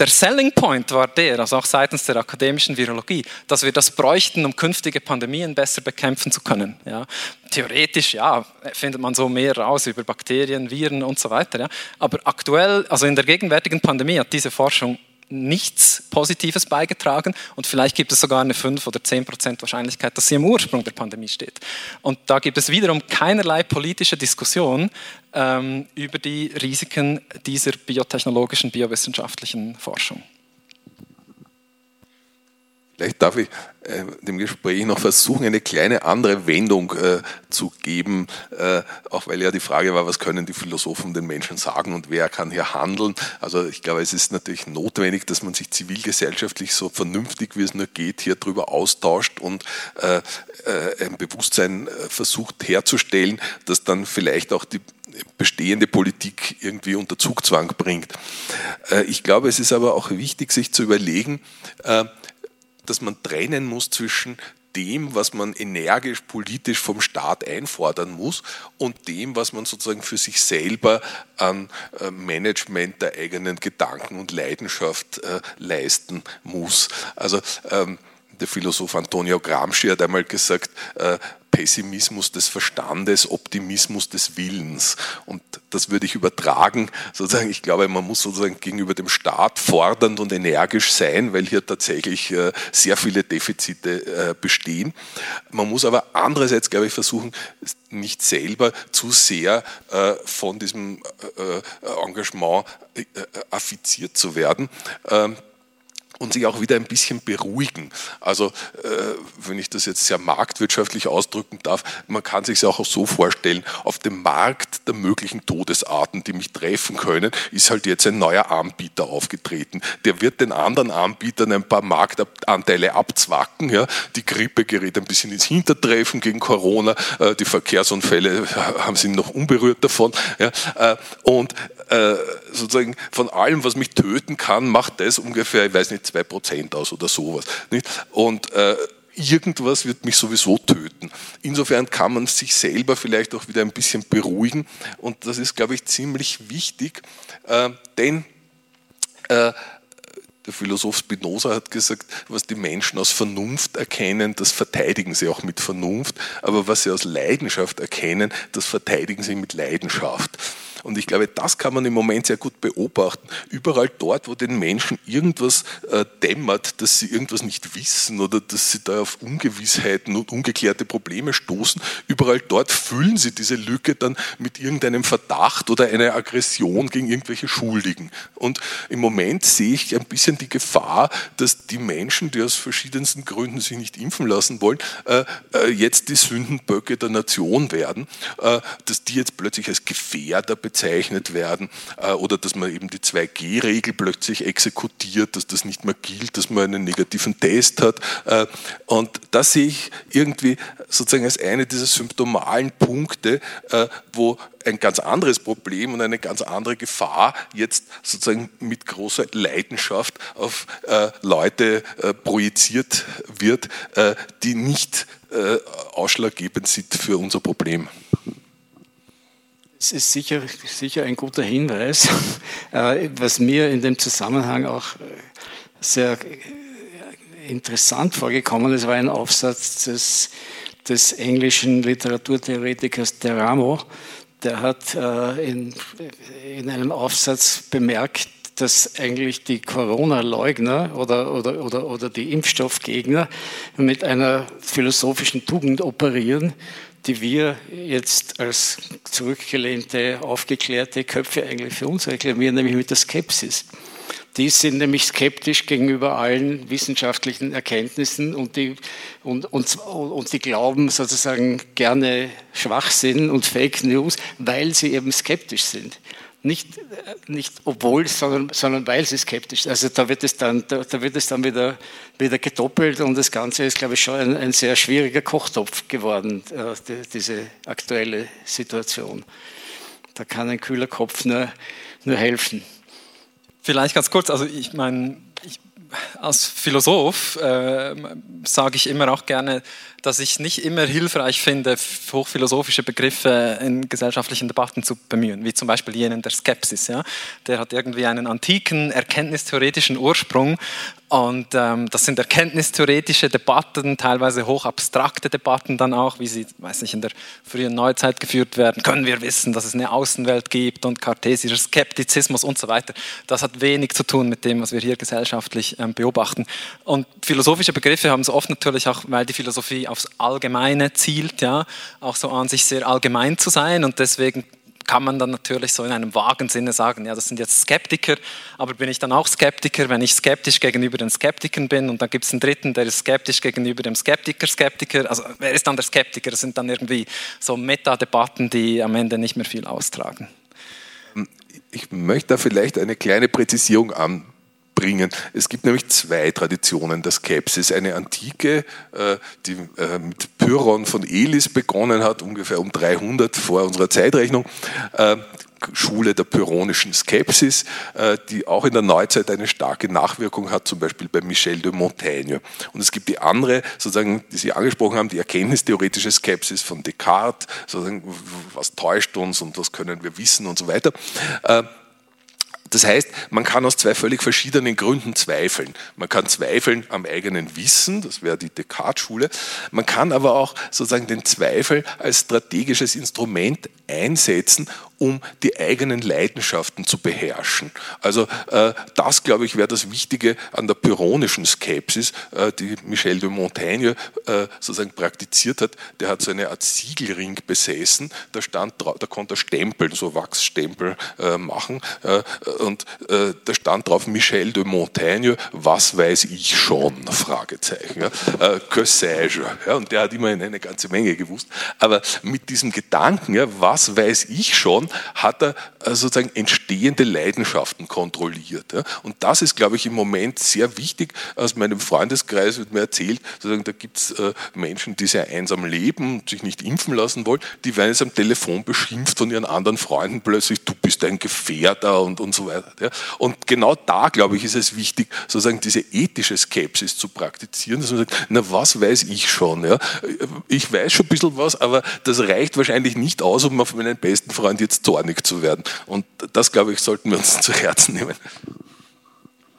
Der Selling Point war der, also auch seitens der akademischen Virologie, dass wir das bräuchten, um künftige Pandemien besser bekämpfen zu können. Ja. Theoretisch, ja, findet man so mehr raus über Bakterien, Viren und so weiter. Ja. Aber aktuell, also in der gegenwärtigen Pandemie hat diese Forschung nichts Positives beigetragen und vielleicht gibt es sogar eine 5 oder 10 Prozent Wahrscheinlichkeit, dass sie im Ursprung der Pandemie steht. Und da gibt es wiederum keinerlei politische Diskussion ähm, über die Risiken dieser biotechnologischen, biowissenschaftlichen Forschung.
Vielleicht darf ich äh, dem Gespräch noch versuchen, eine kleine andere Wendung äh, zu geben, äh, auch weil ja die Frage war, was können die Philosophen den Menschen sagen und wer kann hier handeln. Also ich glaube, es ist natürlich notwendig, dass man sich zivilgesellschaftlich so vernünftig, wie es nur geht, hier drüber austauscht und ein Bewusstsein versucht herzustellen, das dann vielleicht auch die bestehende Politik irgendwie unter Zugzwang bringt. Ich glaube, es ist aber auch wichtig, sich zu überlegen, dass man trennen muss zwischen dem, was man energisch politisch vom Staat einfordern muss und dem, was man sozusagen für sich selber an äh, Management der eigenen Gedanken und Leidenschaft äh, leisten muss. Also ähm, der Philosoph Antonio Gramsci hat einmal gesagt, äh, Pessimismus des Verstandes, Optimismus des Willens. Und das würde ich übertragen. Sozusagen, ich glaube, man muss sozusagen gegenüber dem Staat fordernd und energisch sein, weil hier tatsächlich äh, sehr viele Defizite äh, bestehen. Man muss aber andererseits, glaube ich, versuchen, nicht selber zu sehr von diesem Engagement affiziert zu werden. Und sich auch wieder ein bisschen beruhigen. Also äh, wenn ich das jetzt sehr marktwirtschaftlich ausdrücken darf, man kann sich auch so vorstellen, auf dem Markt der möglichen Todesarten, die mich treffen können, ist halt jetzt ein neuer Anbieter aufgetreten. Der wird den anderen Anbietern ein paar Marktanteile abzwacken. Ja. Die Grippe gerät ein bisschen ins Hintertreffen gegen Corona, äh, die Verkehrsunfälle haben sie noch unberührt davon. Ja. Äh, und äh, sozusagen von allem, was mich töten kann, macht das ungefähr, ich weiß nicht, zwei Prozent aus oder sowas. Nicht? Und äh, irgendwas wird mich sowieso töten. Insofern kann man sich selber vielleicht auch wieder ein bisschen beruhigen und das ist, glaube ich, ziemlich wichtig, äh, denn äh, der Philosoph Spinoza hat gesagt, was die Menschen aus Vernunft erkennen, das verteidigen sie auch mit Vernunft, aber was sie aus Leidenschaft erkennen, das verteidigen sie mit Leidenschaft. Und ich glaube, das kann man im Moment sehr gut beobachten. Überall dort, wo den Menschen irgendwas äh, dämmert, dass sie irgendwas nicht wissen oder dass sie da auf Ungewissheiten und ungeklärte Probleme stoßen, überall dort füllen sie diese Lücke dann mit irgendeinem Verdacht oder einer Aggression gegen irgendwelche Schuldigen. Und im Moment sehe ich ein bisschen die Gefahr, dass die Menschen, die aus verschiedensten Gründen sich nicht impfen lassen wollen, äh, äh, jetzt die Sündenböcke der Nation werden, dass die jetzt plötzlich als Gefährder bezeichnet werden oder dass man eben die 2G-Regel plötzlich exekutiert, dass das nicht mehr gilt, dass man einen negativen Test hat. Und das sehe ich irgendwie sozusagen als eine dieser symptomalen Punkte, wo ein ganz anderes Problem und eine ganz andere Gefahr jetzt sozusagen mit großer Leidenschaft auf äh, Leute äh, projiziert wird, äh, die nicht äh, ausschlaggebend sind für unser Problem.
Es ist sicher, sicher ein guter Hinweis. <laughs> Äh, was mir in dem Zusammenhang auch sehr interessant vorgekommen ist, war ein Aufsatz des, des englischen Literaturtheoretikers Teramo, der hat äh, in, in einem Aufsatz bemerkt, dass eigentlich die Corona-Leugner oder, oder, oder, oder die Impfstoffgegner mit einer philosophischen Tugend operieren, die wir jetzt als zurückgelehnte, aufgeklärte Köpfe eigentlich für uns reklamieren, nämlich mit der Skepsis. Die sind nämlich skeptisch gegenüber allen wissenschaftlichen Erkenntnissen und die, und, und, und die glauben sozusagen gerne Schwachsinn und Fake News, weil sie eben skeptisch sind. Nicht, nicht obwohl, sondern, sondern weil sie skeptisch sind. Also da wird es dann, da, da, wird es dann wieder, wieder gedoppelt und das Ganze ist, glaube ich, schon ein, ein sehr schwieriger Kochtopf geworden, äh, die, diese aktuelle Situation. Da kann ein kühler Kopf nur, nur helfen.
Vielleicht ganz kurz, also ich meine, als Philosoph äh, sage ich immer auch gerne, dass ich nicht immer hilfreich finde, hochphilosophische Begriffe in gesellschaftlichen Debatten zu bemühen, wie zum Beispiel jenen der Skepsis. Ja? Der hat irgendwie einen antiken, erkenntnistheoretischen Ursprung und ähm, das sind erkenntnistheoretische Debatten, teilweise hochabstrakte Debatten dann auch, wie sie, weiß nicht, in der frühen Neuzeit geführt werden. Können wir wissen, dass es eine Außenwelt gibt und kartesischer Skeptizismus und so weiter. Das hat wenig zu tun mit dem, was wir hier gesellschaftlich ähm, beobachten. Und philosophische Begriffe haben es oft natürlich auch, weil die Philosophie aufs Allgemeine zielt, ja, auch so an sich sehr allgemein zu sein und deswegen kann man dann natürlich so in einem vagen Sinne sagen, ja, das sind jetzt Skeptiker, aber bin ich dann auch Skeptiker, wenn ich skeptisch gegenüber den Skeptikern bin und dann gibt es einen dritten, der ist skeptisch gegenüber dem Skeptiker, Skeptiker, also wer ist dann der Skeptiker? Das sind dann irgendwie so Metadebatten, die am Ende nicht mehr viel austragen.
Ich möchte da vielleicht eine kleine Präzisierung an, bringen. Es gibt nämlich zwei Traditionen der Skepsis. Eine antike, äh, die äh, mit Pyrrhon von Elis begonnen hat, ungefähr um 300 vor unserer Zeitrechnung. Äh, Schule der pyrrhonischen Skepsis, die auch in der Neuzeit eine starke Nachwirkung hat, zum Beispiel bei Michel de Montaigne. Und es gibt die andere, sozusagen, die Sie angesprochen haben, die erkenntnistheoretische Skepsis von Descartes, sozusagen, was täuscht uns und was können wir wissen und so weiter. Das heißt, man kann aus zwei völlig verschiedenen Gründen zweifeln. Man kann zweifeln am eigenen Wissen, das wäre die Descartes-Schule. Man kann aber auch sozusagen den Zweifel als strategisches Instrument einsetzen, um die eigenen Leidenschaften zu beherrschen. Also äh, das, glaube ich, wäre das Wichtige an der pyrrhonischen Skepsis, äh, die Michel de Montaigne äh, sozusagen praktiziert hat. Der hat so eine Art Siegelring besessen, da, stand, da konnte er Stempel, so Wachsstempel äh, machen äh, und äh, da stand drauf Michel de Montaigne, was weiß ich schon? Fragezeichen. Que sais-je? Und der hat immerhin eine ganze Menge gewusst. Aber mit diesem Gedanken, ja, was weiß ich schon, hat er äh, sozusagen entstehende Leidenschaften kontrolliert. Und das ist, glaube ich, im Moment sehr wichtig. Aus meinem Freundeskreis wird mir erzählt, sozusagen, da gibt es äh, Menschen, die sehr einsam leben, sich nicht impfen lassen wollen, die werden jetzt am Telefon beschimpft von ihren anderen Freunden plötzlich, du bist ein Gefährder und, und so weiter. Und genau da, glaube ich, ist es wichtig, sozusagen diese ethische Skepsis zu praktizieren, dass man sagt, na was weiß ich schon. Ich weiß schon ein bisschen was, aber das reicht wahrscheinlich nicht aus, um auf meinen besten Freund jetzt zornig zu werden. Und das, glaube ich, sollten wir uns zu Herzen nehmen.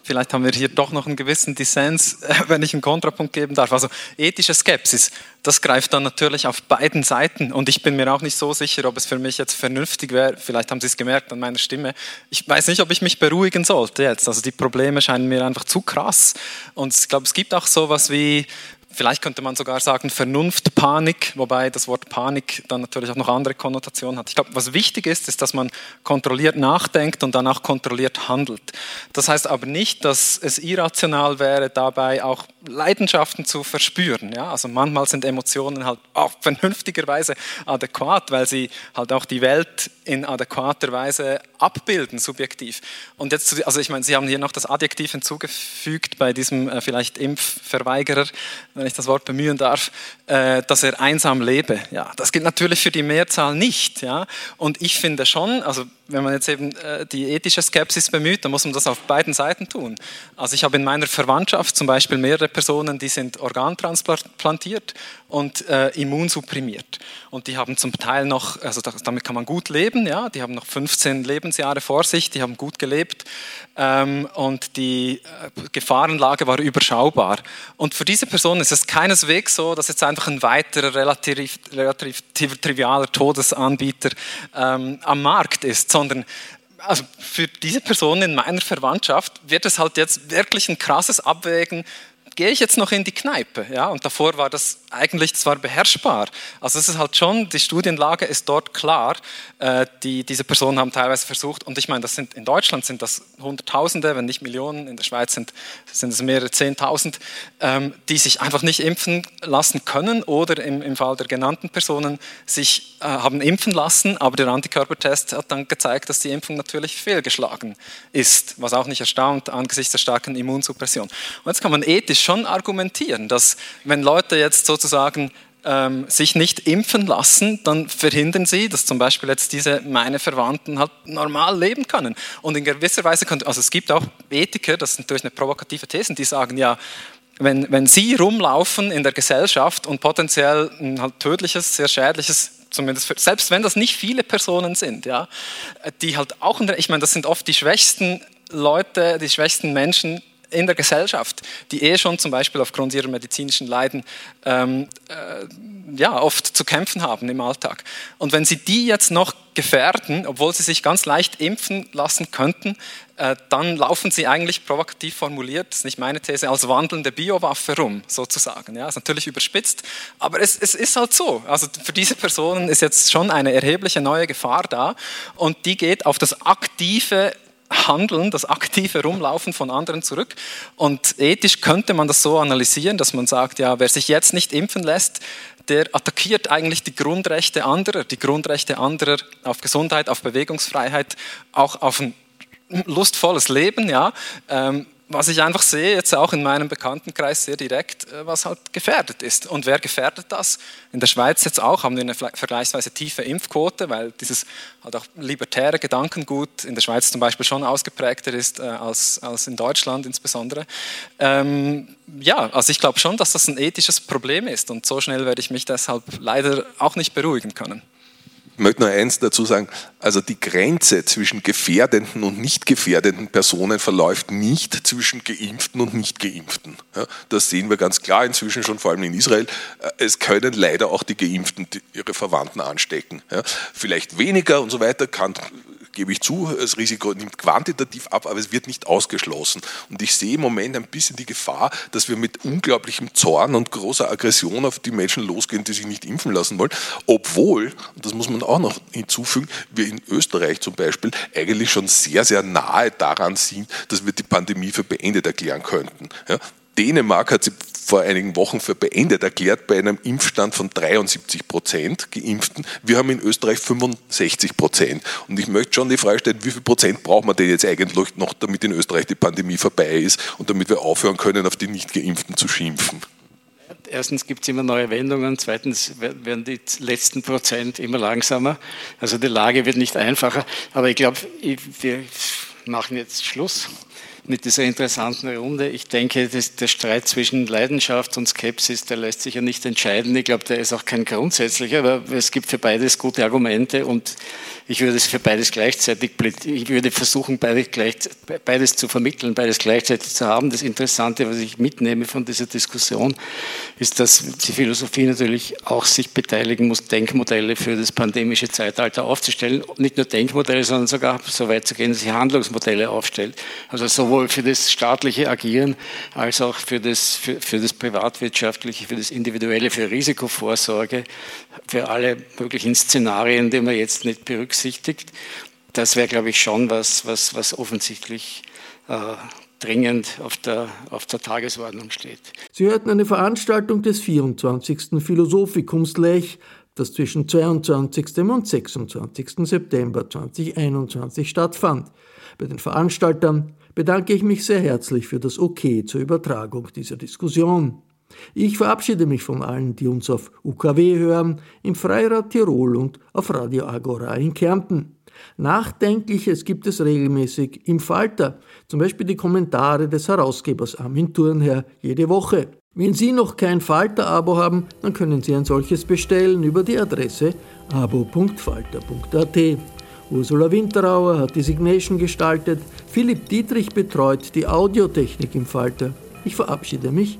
vielleicht haben wir hier doch noch einen gewissen Dissens, wenn ich einen Kontrapunkt geben darf. Also ethische Skepsis, das greift dann natürlich auf beiden Seiten und ich bin mir auch nicht so sicher, ob es für mich jetzt vernünftig wäre, vielleicht haben Sie es gemerkt an meiner Stimme, ich weiß nicht, ob ich mich beruhigen sollte jetzt. Also die Probleme scheinen mir einfach zu krass und ich glaube, es gibt auch sowas wie Vielleicht könnte man sogar sagen Vernunftpanik, wobei das Wort Panik dann natürlich auch noch andere Konnotationen hat. Ich glaube, was wichtig ist, ist, dass man kontrolliert nachdenkt und dann auch kontrolliert handelt. Das heißt aber nicht, dass es irrational wäre, dabei auch Leidenschaften zu verspüren. Ja? Also manchmal sind Emotionen halt auch vernünftigerweise adäquat, weil sie halt auch die Welt in adäquater Weise abbilden, subjektiv. Und jetzt, also ich meine, Sie haben hier noch das Adjektiv hinzugefügt bei diesem äh, vielleicht Impfverweigerer, wenn ich das Wort bemühen darf, äh, dass er einsam lebe. Ja, das gilt natürlich für die Mehrzahl nicht. Ja, und ich finde schon, also wenn man jetzt eben äh, die ethische Skepsis bemüht, dann muss man das auf beiden Seiten tun. Also ich habe in meiner Verwandtschaft zum Beispiel mehrere Personen, die sind organtransplantiert und äh, immunsupprimiert. Und die haben zum Teil noch, also damit kann man gut leben, ja, die haben noch 15 Lebensjahre vor sich, die haben gut gelebt ähm, und die äh, Gefahrenlage war überschaubar. Und für diese Personen ist es keineswegs so, dass jetzt einfach ein weiterer relativ, relativ trivialer Todesanbieter ähm, am Markt ist, sondern also für diese Person in meiner Verwandtschaft wird es halt jetzt wirklich ein krasses Abwägen gehe ich jetzt noch in die Kneipe? Ja, und davor war das eigentlich zwar beherrschbar. Also es ist halt schon, die Studienlage ist dort klar. Äh, die, diese Personen haben teilweise versucht, und ich meine, das sind in Deutschland sind das Hunderttausende, wenn nicht Millionen, in der Schweiz sind, sind es mehrere Zehntausend, ähm, die sich einfach nicht impfen lassen können oder im, im Fall der genannten Personen sich äh, haben impfen lassen, aber der Antikörpertest hat dann gezeigt, dass die Impfung natürlich fehlgeschlagen ist, was auch nicht erstaunt angesichts der starken Immunsuppression. Und jetzt kann man ethisch schon argumentieren, dass wenn Leute jetzt sozusagen ähm, sich nicht impfen lassen, dann verhindern sie, dass zum Beispiel jetzt diese meine Verwandten halt normal leben können. Und in gewisser Weise könnte, also es gibt auch Ethiker, das ist natürlich eine provokative These, die sagen ja, wenn, wenn sie rumlaufen in der Gesellschaft und potenziell ein halt tödliches, sehr schädliches zumindest für, selbst wenn das nicht viele Personen sind, ja, die halt auch, ich meine, das sind oft die schwächsten Leute, die schwächsten Menschen in der Gesellschaft, die eh schon zum Beispiel aufgrund ihrer medizinischen Leiden ähm, äh, ja, oft zu kämpfen haben im Alltag. Und wenn sie die jetzt noch gefährden, obwohl sie sich ganz leicht impfen lassen könnten, äh, dann laufen sie eigentlich provokativ formuliert, das ist nicht meine These, als wandelnde Biowaffe rum, sozusagen. Ja, ist natürlich überspitzt, aber es, es ist halt so. Also für diese Personen ist jetzt schon eine erhebliche neue Gefahr da und die geht auf das aktive Handeln, das aktive Rumlaufen von anderen zurück. Und ethisch könnte man das so analysieren, dass man sagt, ja, wer sich jetzt nicht impfen lässt, der attackiert eigentlich die Grundrechte anderer, die Grundrechte anderer auf Gesundheit, auf Bewegungsfreiheit, auch auf ein lustvolles Leben, ja. Ähm, was ich einfach sehe, jetzt auch in meinem Bekanntenkreis sehr direkt, äh, was halt gefährdet ist. Und wer gefährdet das? In der Schweiz jetzt auch haben wir eine vergleichsweise tiefe Impfquote, weil dieses halt auch libertäre Gedankengut in der Schweiz zum Beispiel schon ausgeprägter ist äh, als, als in Deutschland insbesondere. Ähm, ja, also ich glaube schon, dass das ein ethisches Problem ist und so schnell werde ich mich deshalb leider auch nicht beruhigen können.
Ich möchte nur eins dazu sagen, also die Grenze zwischen gefährdenden und nicht gefährdenden Personen verläuft nicht zwischen Geimpften und nicht Geimpften. Das sehen wir ganz klar inzwischen schon, vor allem in Israel. Äh, es können leider auch die Geimpften ihre Verwandten anstecken. Vielleicht weniger und so weiter, kann gebe ich zu, das Risiko nimmt quantitativ ab, aber es wird nicht ausgeschlossen. Und ich sehe im Moment ein bisschen die Gefahr, dass wir mit unglaublichem Zorn und großer Aggression auf die Menschen losgehen, die sich nicht impfen lassen wollen, obwohl, das muss man auch noch hinzufügen, wir in Österreich zum Beispiel eigentlich schon sehr, sehr nahe daran sind, dass wir die Pandemie für beendet erklären könnten. Ja, Dänemark hat sie vor einigen Wochen für beendet erklärt bei einem Impfstand von 73 Prozent Geimpften. Wir haben in Österreich 65 Prozent. Und ich möchte schon die Frage stellen, wie viel Prozent braucht man denn jetzt eigentlich noch, damit in Österreich die Pandemie vorbei ist und damit wir aufhören können, auf die Nicht-Geimpften zu schimpfen?
Erstens gibt es immer neue Wendungen, zweitens werden die letzten Prozent immer langsamer. Also die Lage wird nicht einfacher. Aber ich glaube, wir machen jetzt Schluss. Mit dieser interessanten Runde. Ich denke, das, der Streit zwischen Leidenschaft und Skepsis, der lässt sich ja nicht entscheiden. Ich glaube, der ist auch kein grundsätzlicher, aber es gibt für beides gute Argumente und ich würde es für beides gleichzeitig, ich würde versuchen, beides, gleich, beides zu vermitteln, beides gleichzeitig zu haben. Das Interessante, was ich mitnehme von dieser Diskussion, ist, dass die Philosophie natürlich auch sich beteiligen muss, Denkmodelle für das pandemische Zeitalter aufzustellen. Nicht nur Denkmodelle, sondern sogar so weit zu gehen, dass sie Handlungsmodelle aufstellt. Also sowohl für das staatliche Agieren als auch für das, für, für das privatwirtschaftliche, für das individuelle, für Risikovorsorge, für alle möglichen Szenarien, die man jetzt nicht berücksichtigt. Das wäre, glaube ich, schon was, was, was offensichtlich äh, dringend auf der, auf der Tagesordnung steht.
Sie hörten eine Veranstaltung des 24. Philosophikums Lech, das zwischen 22. und 26. September 2021 stattfand. Bei den Veranstaltern bedanke ich mich sehr herzlich für das OK zur Übertragung dieser Diskussion. Ich verabschiede mich von allen, die uns auf UKW hören, im Freirad Tirol und auf Radio Agora in Kärnten. Nachdenkliches gibt es regelmäßig im Falter, zum Beispiel die Kommentare des Herausgebers Armin Thurnherr jede Woche. Wenn Sie noch kein Falter-Abo haben, dann können Sie ein solches bestellen über die Adresse abo.falter.at. Ursula Winterauer hat die Signation gestaltet, Philipp Dietrich betreut die Audiotechnik im Falter. Ich verabschiede mich